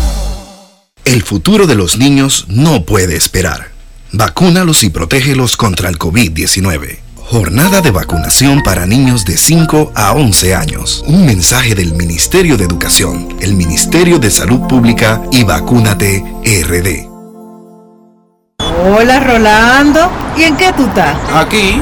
El futuro de los niños no puede esperar. Vacúnalos y protégelos contra el COVID-19. Jornada de vacunación para niños de 5 a 11 años. Un mensaje del Ministerio de Educación, el Ministerio de Salud Pública y Vacúnate RD. Hola Rolando, ¿y en qué tú estás? Aquí,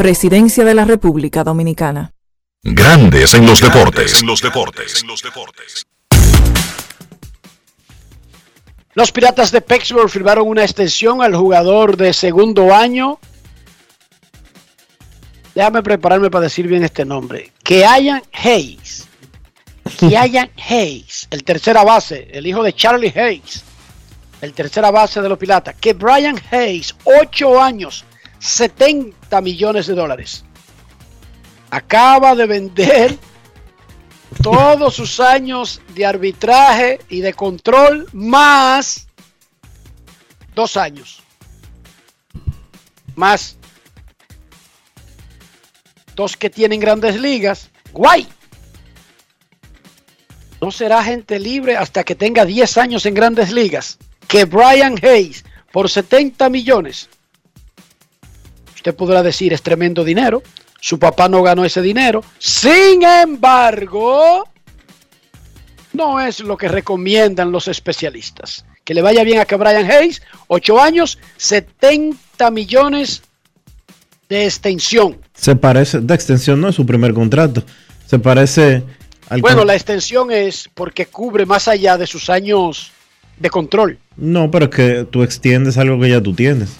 Presidencia de la República Dominicana. Grandes en los deportes. En los deportes. Los Piratas de Pittsburgh firmaron una extensión al jugador de segundo año. Déjame prepararme para decir bien este nombre. Que hayan Hayes. Que hayan Hayes, el tercera base, el hijo de Charlie Hayes, el tercera base de los Piratas. Que Brian Hayes, 8 años, 70 millones de dólares. Acaba de vender todos sus años de arbitraje y de control más dos años. Más dos que tienen grandes ligas. Guay. No será gente libre hasta que tenga 10 años en grandes ligas. Que Brian Hayes por 70 millones. Usted podrá decir es tremendo dinero. Su papá no ganó ese dinero. Sin embargo, no es lo que recomiendan los especialistas. Que le vaya bien a que Brian Hayes, 8 años, 70 millones de extensión. Se parece, de extensión no es su primer contrato. Se parece al. Bueno, la extensión es porque cubre más allá de sus años de control. No, pero es que tú extiendes algo que ya tú tienes.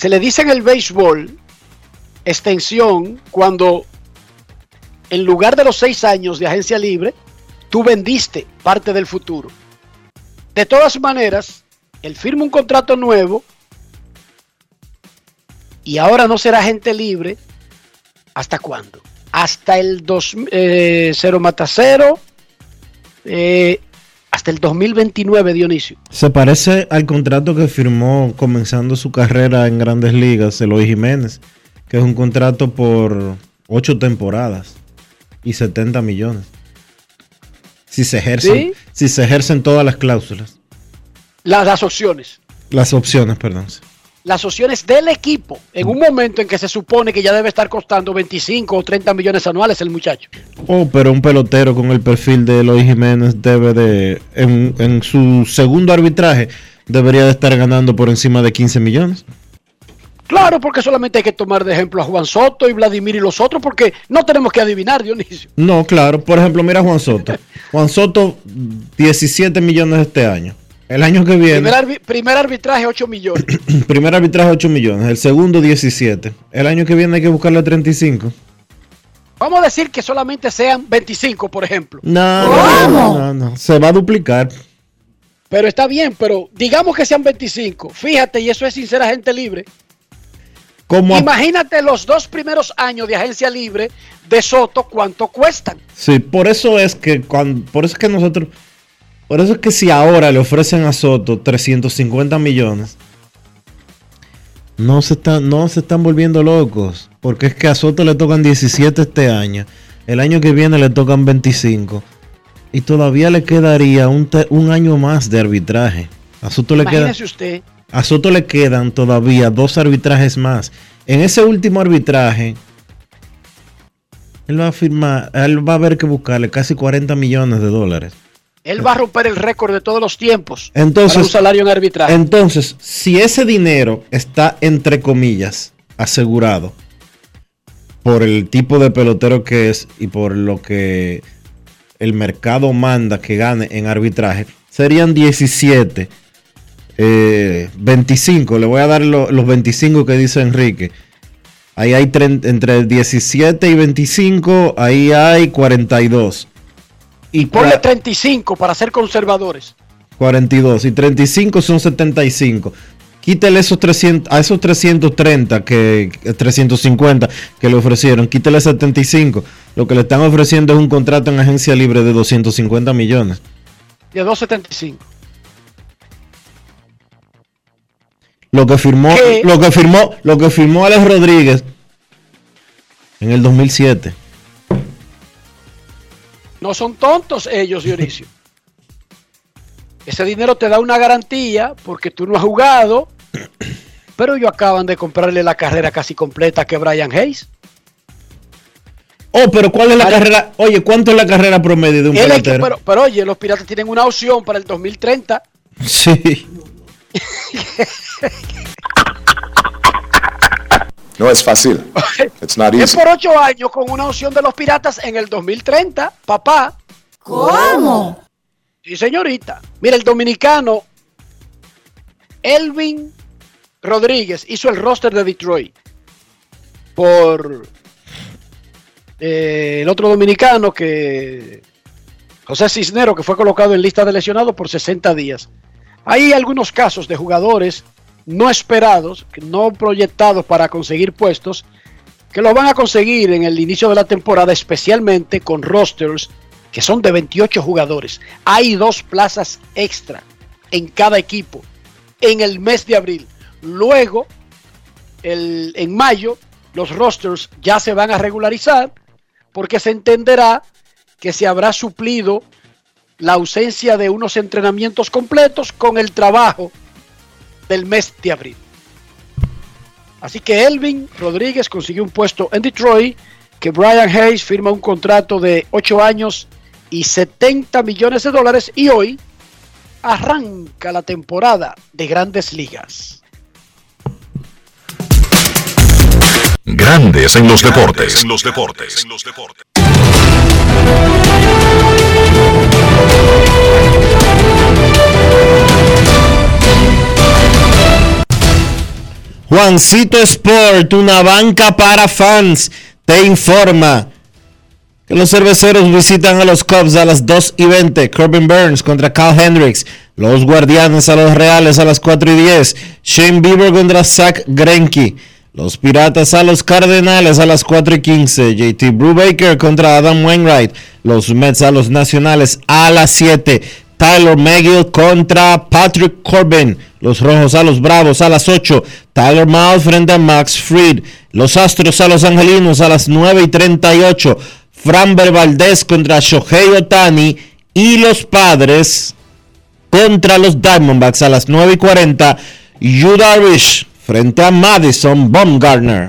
Se le dice en el béisbol extensión cuando en lugar de los seis años de agencia libre, tú vendiste parte del futuro. De todas maneras, él firma un contrato nuevo y ahora no será agente libre. ¿Hasta cuándo? Hasta el 2, eh, 0 mata 0. eh, hasta el 2029, Dionisio. Se parece al contrato que firmó comenzando su carrera en grandes ligas, Eloy Jiménez, que es un contrato por ocho temporadas y 70 millones. Si se ejercen, ¿Sí? si se ejercen todas las cláusulas, Las, las opciones. las opciones, perdón. Las opciones del equipo en un momento en que se supone que ya debe estar costando 25 o 30 millones anuales el muchacho. Oh, pero un pelotero con el perfil de Eloy Jiménez debe de, en, en su segundo arbitraje, debería de estar ganando por encima de 15 millones. Claro, porque solamente hay que tomar de ejemplo a Juan Soto y Vladimir y los otros, porque no tenemos que adivinar, Dionisio. No, claro. Por ejemplo, mira a Juan Soto. Juan Soto, 17 millones este año. El año que viene, Primer, arbi- primer arbitraje, 8 millones. primer arbitraje 8 millones. El segundo 17. El año que viene hay que buscarle 35. Vamos a decir que solamente sean 25, por ejemplo. No, no, no, no, no. Se va a duplicar. Pero está bien, pero digamos que sean 25. Fíjate, y eso es sin ser agente libre. Como a- Imagínate los dos primeros años de agencia libre de Soto, ¿cuánto cuestan? Sí, por eso es que cuando, por eso es que nosotros, por eso es que si ahora le ofrecen a Soto 350 millones, no se están, no se están volviendo locos, porque es que a Soto le tocan 17 este año, el año que viene le tocan 25 y todavía le quedaría un, año más de arbitraje. A Soto le queda, usted. a Soto le quedan todavía dos arbitrajes más. En ese último arbitraje, él va a firmar, él va a haber que buscarle casi 40 millones de dólares. Él va a romper el récord de todos los tiempos. Entonces, para un salario en arbitraje. Entonces, si ese dinero está entre comillas asegurado por el tipo de pelotero que es y por lo que el mercado manda que gane en arbitraje, serían 17, eh, 25. Le voy a dar lo- los 25 que dice Enrique. Ahí hay entre 17 y 25, ahí hay 42. Y Ponle cua- 35 para ser conservadores. 42 y 35 son 75. Quítele esos 300, a esos 330 que que- 350 que le ofrecieron, quítele 75. Lo que le están ofreciendo es un contrato en agencia libre de 250 millones. De 2.75. Lo que firmó, ¿Qué? lo que firmó, lo que firmó Alex Rodríguez en el 2007. No son tontos ellos, Dionisio. Ese dinero te da una garantía porque tú no has jugado, pero ellos acaban de comprarle la carrera casi completa que Brian Hayes. Oh, pero ¿cuál es la carrera? Oye, ¿cuánto es la carrera promedio de un que- pelotero? pero, pero oye, los piratas tienen una opción para el 2030. Sí. No es fácil. It's not Es por ocho años con una opción de los piratas en el 2030, papá. ¿Cómo? Sí, señorita. Mira, el dominicano Elvin Rodríguez hizo el roster de Detroit por eh, el otro dominicano que José Cisnero, que fue colocado en lista de lesionados por 60 días. Hay algunos casos de jugadores no esperados, no proyectados para conseguir puestos, que lo van a conseguir en el inicio de la temporada, especialmente con rosters que son de 28 jugadores. Hay dos plazas extra en cada equipo en el mes de abril. Luego, el- en mayo, los rosters ya se van a regularizar porque se entenderá que se habrá suplido la ausencia de unos entrenamientos completos con el trabajo del mes de abril. Así que Elvin Rodríguez consiguió un puesto en Detroit, que Brian Hayes firma un contrato de 8 años y 70 millones de dólares y hoy arranca la temporada de grandes ligas. Grandes en los deportes. En los deportes. En los deportes. Juancito Sport, una banca para fans, te informa que los cerveceros visitan a los Cubs a las 2 y 20. Corbin Burns contra Cal Hendricks. Los Guardianes a los Reales a las 4 y 10. Shane Bieber contra Zach Greinke. Los Piratas a los Cardenales a las 4 y 15. JT Brubaker contra Adam Wainwright. Los Mets a los Nacionales a las 7. Tyler McGill contra Patrick Corbin. Los Rojos a los Bravos a las 8. Tyler Miles frente a Max Fried. Los Astros a los Angelinos a las 9 y 38. Framber Valdez contra Shohei Otani. Y los Padres contra los Diamondbacks a las 9 y 40. Yu Darvish frente a Madison Baumgartner.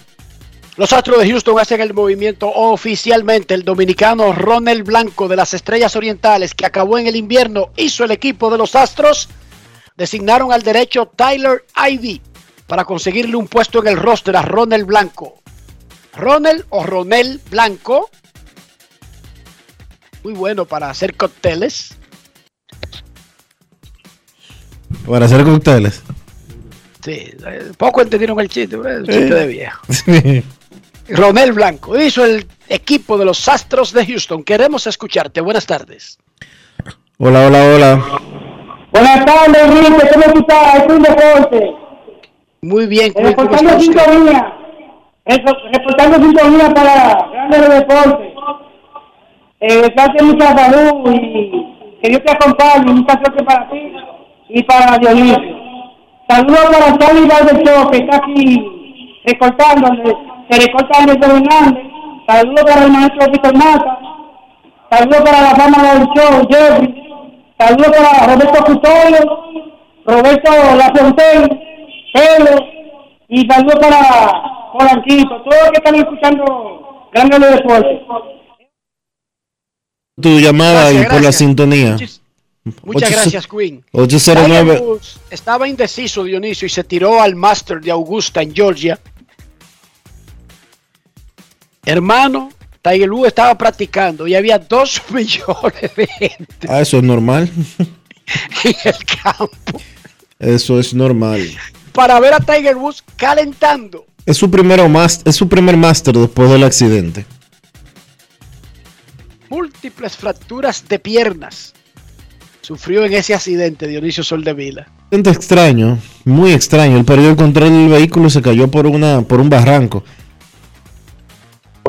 Los Astros de Houston hacen el movimiento oficialmente. El dominicano Ronald Blanco de las Estrellas Orientales, que acabó en el invierno, hizo el equipo de los Astros. Designaron al derecho Tyler Ivy para conseguirle un puesto en el roster a Ronald Blanco. Ronald o Ronel Blanco, muy bueno para hacer cócteles. Para hacer cócteles. Sí, eh, poco entendieron el chiste, ¿eh? el chiste de viejo. Ronel Blanco hizo el equipo de los Astros de Houston. Queremos escucharte. Buenas tardes. Hola, hola, hola. Buenas tardes, Enrique. ¿Cómo estás? Es un deporte. Muy bien, ¿cómo, Reportando sintonía. Reportando sintonía para grandes deportes. Eh, desearte mucha salud y que Dios te acompañe. Mucha suerte para ti y para Dionisio. Saludos para Charlie Valdez que está aquí recortando, se recorta Anderson Hernández. Saludos para el maestro Víctor Mata. Saludos para la fama del show, Jeffrey. Saludos para Roberto Custodio, Roberto Lafontaine, Pelo. Y saludos para Polanquito. Todos los que están escuchando Grandes Deportes. Tu llamada Gracias, y por la gracias. sintonía. Muchas gracias, Queen. 809. Tiger Woods Estaba indeciso Dionisio y se tiró al Master de Augusta en Georgia. Hermano, Tiger Woods estaba practicando y había dos millones de gente Ah, eso es normal. en el campo Eso es normal. para ver a Tiger Woods calentando. Es su primero mas- es su primer máster después del accidente. Múltiples fracturas de piernas. Sufrió en ese accidente Dionisio Soldevila. Accidente extraño, muy extraño. Él perdió el control del vehículo y se cayó por una por un barranco.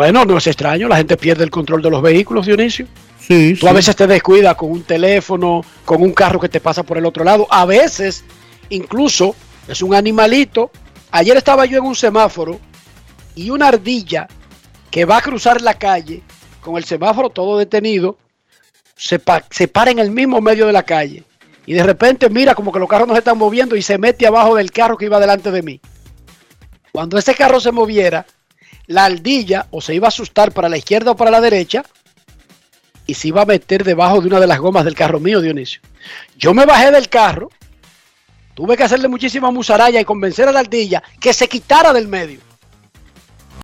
Bueno, no es extraño, la gente pierde el control de los vehículos, Dionisio. Sí, Tú a veces te descuidas con un teléfono, con un carro que te pasa por el otro lado. A veces, incluso, es un animalito. Ayer estaba yo en un semáforo y una ardilla que va a cruzar la calle con el semáforo todo detenido, se, pa- se para en el mismo medio de la calle. Y de repente mira como que los carros no se están moviendo y se mete abajo del carro que iba delante de mí. Cuando ese carro se moviera, la ardilla o se iba a asustar para la izquierda o para la derecha y se iba a meter debajo de una de las gomas del carro mío, Dionisio. Yo me bajé del carro Tuve que hacerle muchísima musaraya y convencer a la ardilla que se quitara del medio.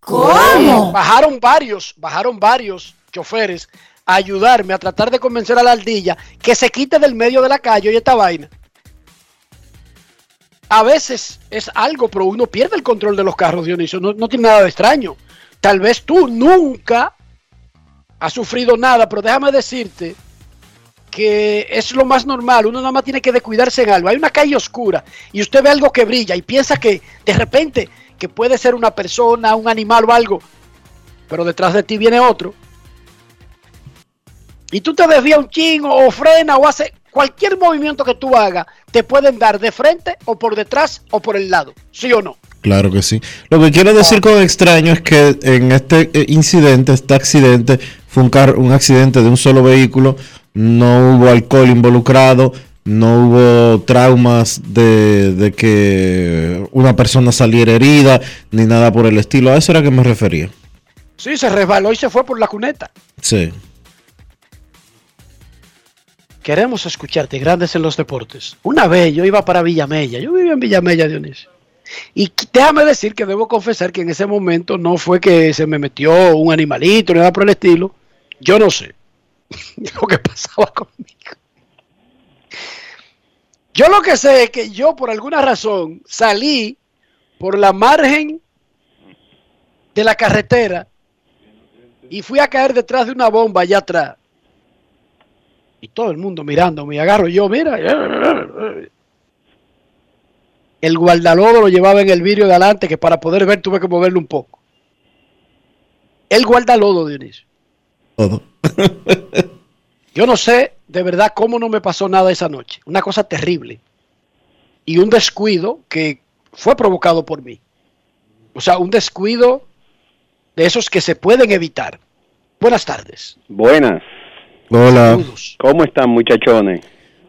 ¿Cómo? Bajaron varios, bajaron varios choferes a ayudarme a tratar de convencer a la ardilla que se quite del medio de la calle y esta vaina. A veces es algo, pero uno pierde el control de los carros, Dionisio. No, no tiene nada de extraño. Tal vez tú nunca has sufrido nada, pero déjame decirte que es lo más normal. Uno nada más tiene que descuidarse en algo. Hay una calle oscura y usted ve algo que brilla y piensa que de repente que puede ser una persona, un animal o algo, pero detrás de ti viene otro. Y tú te desvías un chingo o frena o hace cualquier movimiento que tú hagas, te pueden dar de frente o por detrás o por el lado. ¿Sí o no? Claro que sí. Lo que quiero decir con extraño es que en este eh, incidente, este accidente, fue un, carro, un accidente de un solo vehículo, no hubo alcohol involucrado, no hubo traumas de, de que una persona saliera herida, ni nada por el estilo. A eso era que me refería. Sí, se resbaló y se fue por la cuneta. Sí. Queremos escucharte, Grandes en los Deportes. Una vez yo iba para Villamella, yo vivía en Villamella, Dionisio. Y déjame decir que debo confesar que en ese momento no fue que se me metió un animalito, ni nada por el estilo. Yo no sé lo que pasaba conmigo. Yo lo que sé es que yo por alguna razón salí por la margen de la carretera y fui a caer detrás de una bomba allá atrás. Y todo el mundo mirando, me agarro yo, mira. El guardalodo lo llevaba en el vidrio de adelante, que para poder ver tuve que moverlo un poco. El guardalodo, Dionisio. Todo. Yo no sé de verdad cómo no me pasó nada esa noche. Una cosa terrible. Y un descuido que fue provocado por mí. O sea, un descuido de esos que se pueden evitar. Buenas tardes. Buenas. Hola. ¿Cómo están muchachones?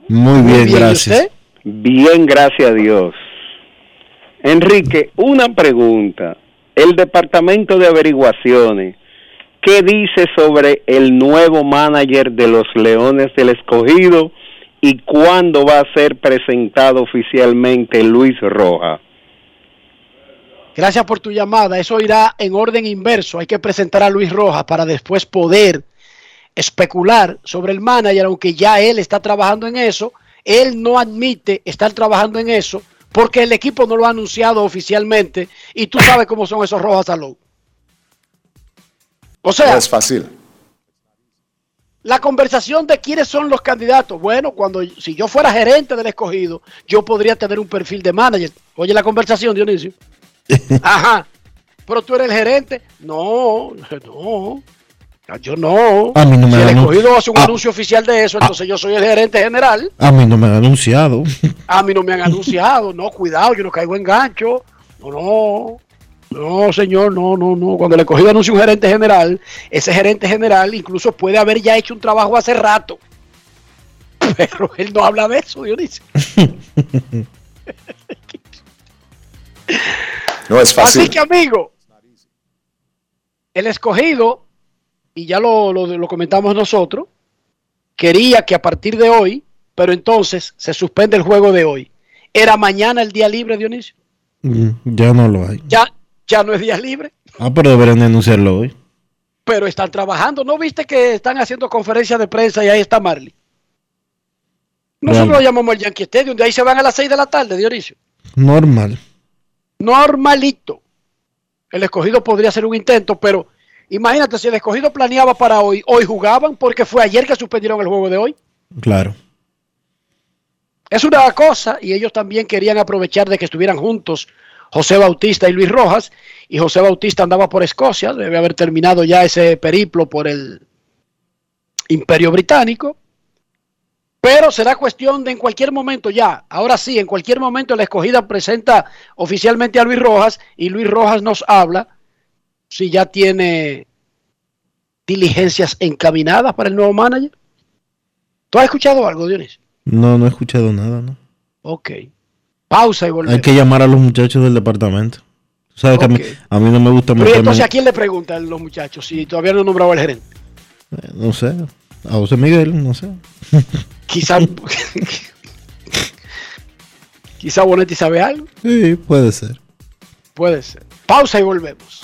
Muy bien, gracias. Bien, gracias a Dios. Enrique, una pregunta. El Departamento de Averiguaciones, ¿qué dice sobre el nuevo manager de los Leones del Escogido y cuándo va a ser presentado oficialmente Luis Roja? Gracias por tu llamada. Eso irá en orden inverso. Hay que presentar a Luis Rojas para después poder especular sobre el manager, aunque ya él está trabajando en eso. Él no admite estar trabajando en eso porque el equipo no lo ha anunciado oficialmente y tú sabes cómo son esos Rojas Salud. O sea, No es fácil. la conversación de quiénes son los candidatos. Bueno, cuando si yo fuera gerente del escogido, yo podría tener un perfil de manager. Oye la conversación, Dionisio. Ajá. Pero tú eres el gerente. No, no. Yo no. A mí no me si el escogido hace un Ah. anuncio oficial de eso, entonces yo soy el gerente general. A mí no me han anunciado. A mí no me han anunciado. No, cuidado, yo no caigo en gancho. No, no. No, señor, no, no, no. Cuando el escogido anuncia un gerente general, ese gerente general incluso puede haber ya hecho un trabajo hace rato. Pero él no habla de eso, Dionisio. No es fácil. Así que, amigo, el escogido, y ya lo, lo- lo comentamos nosotros, quería que a partir de hoy, pero entonces se suspende el juego de hoy. Era mañana el día libre, Dionisio. Mm, Ya no lo hay. Ya, ya no es día libre, Ah, pero deberían de anunciarlo hoy. pero están trabajando. ¿No viste que están haciendo conferencias de prensa y ahí está Marley? Nosotros Bueno. lo llamamos el Yankee Stadium, de ahí se van a las 6 de la tarde, Dionisio. Normal. normalito. El escogido podría ser un intento, pero imagínate si el escogido planeaba para hoy, hoy jugaban porque fue ayer que suspendieron el juego de hoy. Claro. Es una cosa y ellos también querían aprovechar de que estuvieran juntos José Bautista y Luis Rojas y José Bautista andaba por Escocia, debe haber terminado ya ese periplo por el Imperio Británico. Pero será cuestión de en cualquier momento ya, ahora sí, en cualquier momento la escogida presenta oficialmente a Luis Rojas y Luis Rojas nos habla si ya tiene diligencias encaminadas para el nuevo manager. ¿Tú has escuchado algo, Dionisio? No, no he escuchado nada, ¿no? Ok. Pausa y volvemos. Hay que llamar a los muchachos del departamento. Tú sabes que a mí, a mí no me gusta Pero ¿y meterme entonces en- a quién le preguntan los muchachos si todavía no han nombrado al gerente? No sé. A José Miguel, no sé. Quizás Quizá Bonetti sabe algo. Sí, puede ser. Puede ser. Pausa y volvemos.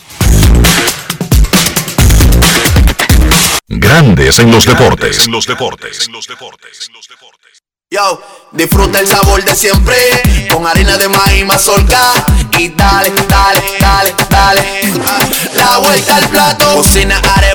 Grandes en los deportes. En los deportes. Yo, disfruta el sabor de siempre con harina de maíz mazorca y dale, dale, dale, dale. La vuelta al plato, cocina arepa,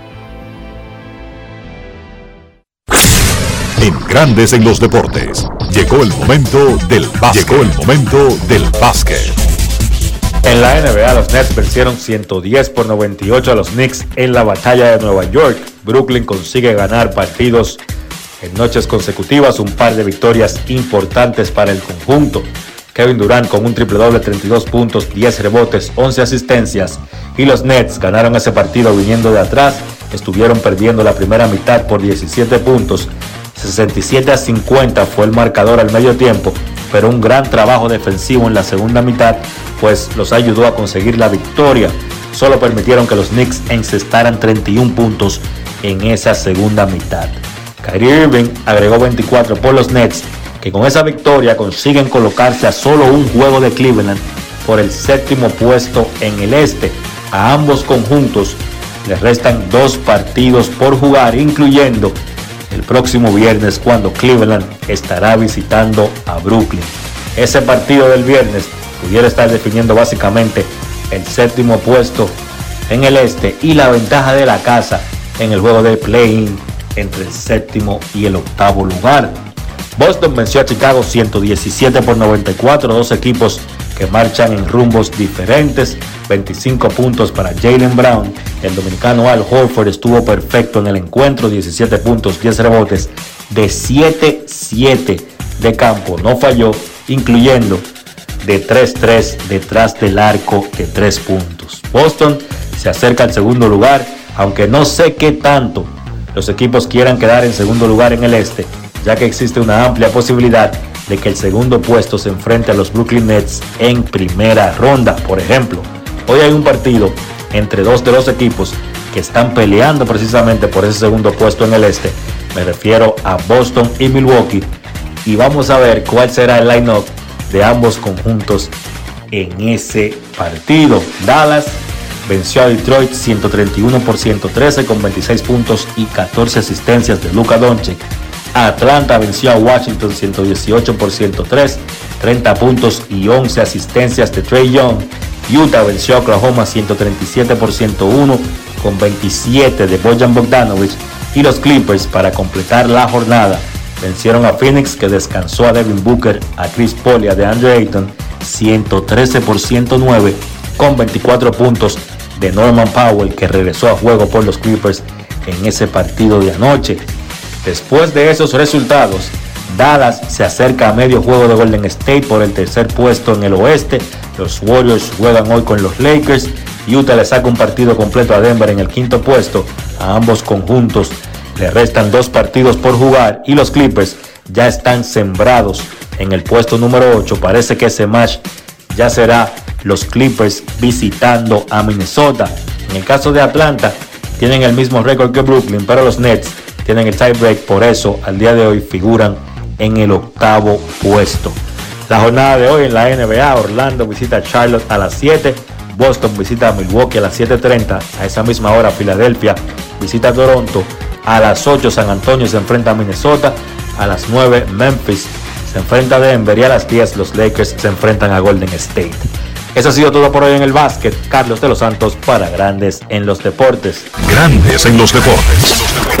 En Grandes en los deportes. Llegó el momento del básquet. Llegó el momento del básquet. En la NBA, los Nets vencieron 110 por 98 a los Knicks en la batalla de Nueva York. Brooklyn consigue ganar partidos en noches consecutivas, un par de victorias importantes para el conjunto. Kevin Durant con un triple doble, 32 puntos, 10 rebotes, 11 asistencias. Y los Nets ganaron ese partido viniendo de atrás. Estuvieron perdiendo la primera mitad por 17 puntos. 67 a 50 fue el marcador al medio tiempo, pero un gran trabajo defensivo en la segunda mitad, pues los ayudó a conseguir la victoria. Solo permitieron que los Knicks encestaran 31 puntos en esa segunda mitad. Kyrie Irving agregó 24 por los Nets, que con esa victoria consiguen colocarse a solo un juego de Cleveland por el séptimo puesto en el este. A ambos conjuntos les restan dos partidos por jugar, incluyendo el próximo viernes cuando Cleveland estará visitando a Brooklyn. Ese partido del viernes pudiera estar definiendo básicamente el séptimo puesto en el este y la ventaja de la casa en el juego de play-in entre el séptimo y el octavo lugar. Boston venció a Chicago 117 por 94, dos equipos que marchan en rumbos diferentes. 25 puntos para Jalen Brown. El dominicano Al Horford estuvo perfecto en el encuentro, 17 puntos, 10 rebotes, de 7-7 de campo. No falló, incluyendo de 3-3 detrás del arco de 3 puntos. Boston se acerca al segundo lugar, aunque no sé qué tanto los equipos quieran quedar en segundo lugar en el este, ya que existe una amplia posibilidad de que el segundo puesto se enfrente a los Brooklyn Nets en primera ronda. Por ejemplo, hoy hay un partido entre dos de los equipos que están peleando precisamente por ese segundo puesto en el este. Me refiero a Boston y Milwaukee. Y vamos a ver cuál será el line-up de ambos conjuntos en ese partido. Dallas venció a Detroit 131 por 113 con 26 puntos y 14 asistencias de Luka Doncic. Atlanta venció a Washington 118 por 103, 30 puntos y 11 asistencias de Trey Young. Utah venció a Oklahoma 137 por 101 con 27 de Bojan Bogdanovich y los Clippers para completar la jornada vencieron a Phoenix que descansó a Devin Booker, a Chris Paul y a DeAndre Ayton 113 por 109 con 24 puntos de Norman Powell que regresó a juego por los Clippers en ese partido de anoche. Después de esos resultados, Dallas se acerca a medio juego de Golden State por el tercer puesto en el oeste. Los Warriors juegan hoy con los Lakers. Utah le saca un partido completo a Denver en el quinto puesto. A ambos conjuntos le restan dos partidos por jugar y los Clippers ya están sembrados en el puesto número 8. Parece que ese match ya será los Clippers visitando a Minnesota. En el caso de Atlanta, tienen el mismo récord que Brooklyn, pero los Nets tienen el tiebreak, por eso al día de hoy figuran en el octavo puesto. La jornada de hoy en la NBA, Orlando visita a Charlotte a las 7, Boston visita a Milwaukee a las 7.30, a esa misma hora Filadelfia visita a Toronto, a las 8 San Antonio se enfrenta a Minnesota, a las 9 Memphis se enfrenta a Denver y a las 10 los Lakers se enfrentan a Golden State. Eso ha sido todo por hoy en el básquet. Carlos de los Santos para Grandes en los Deportes. Grandes en los deportes.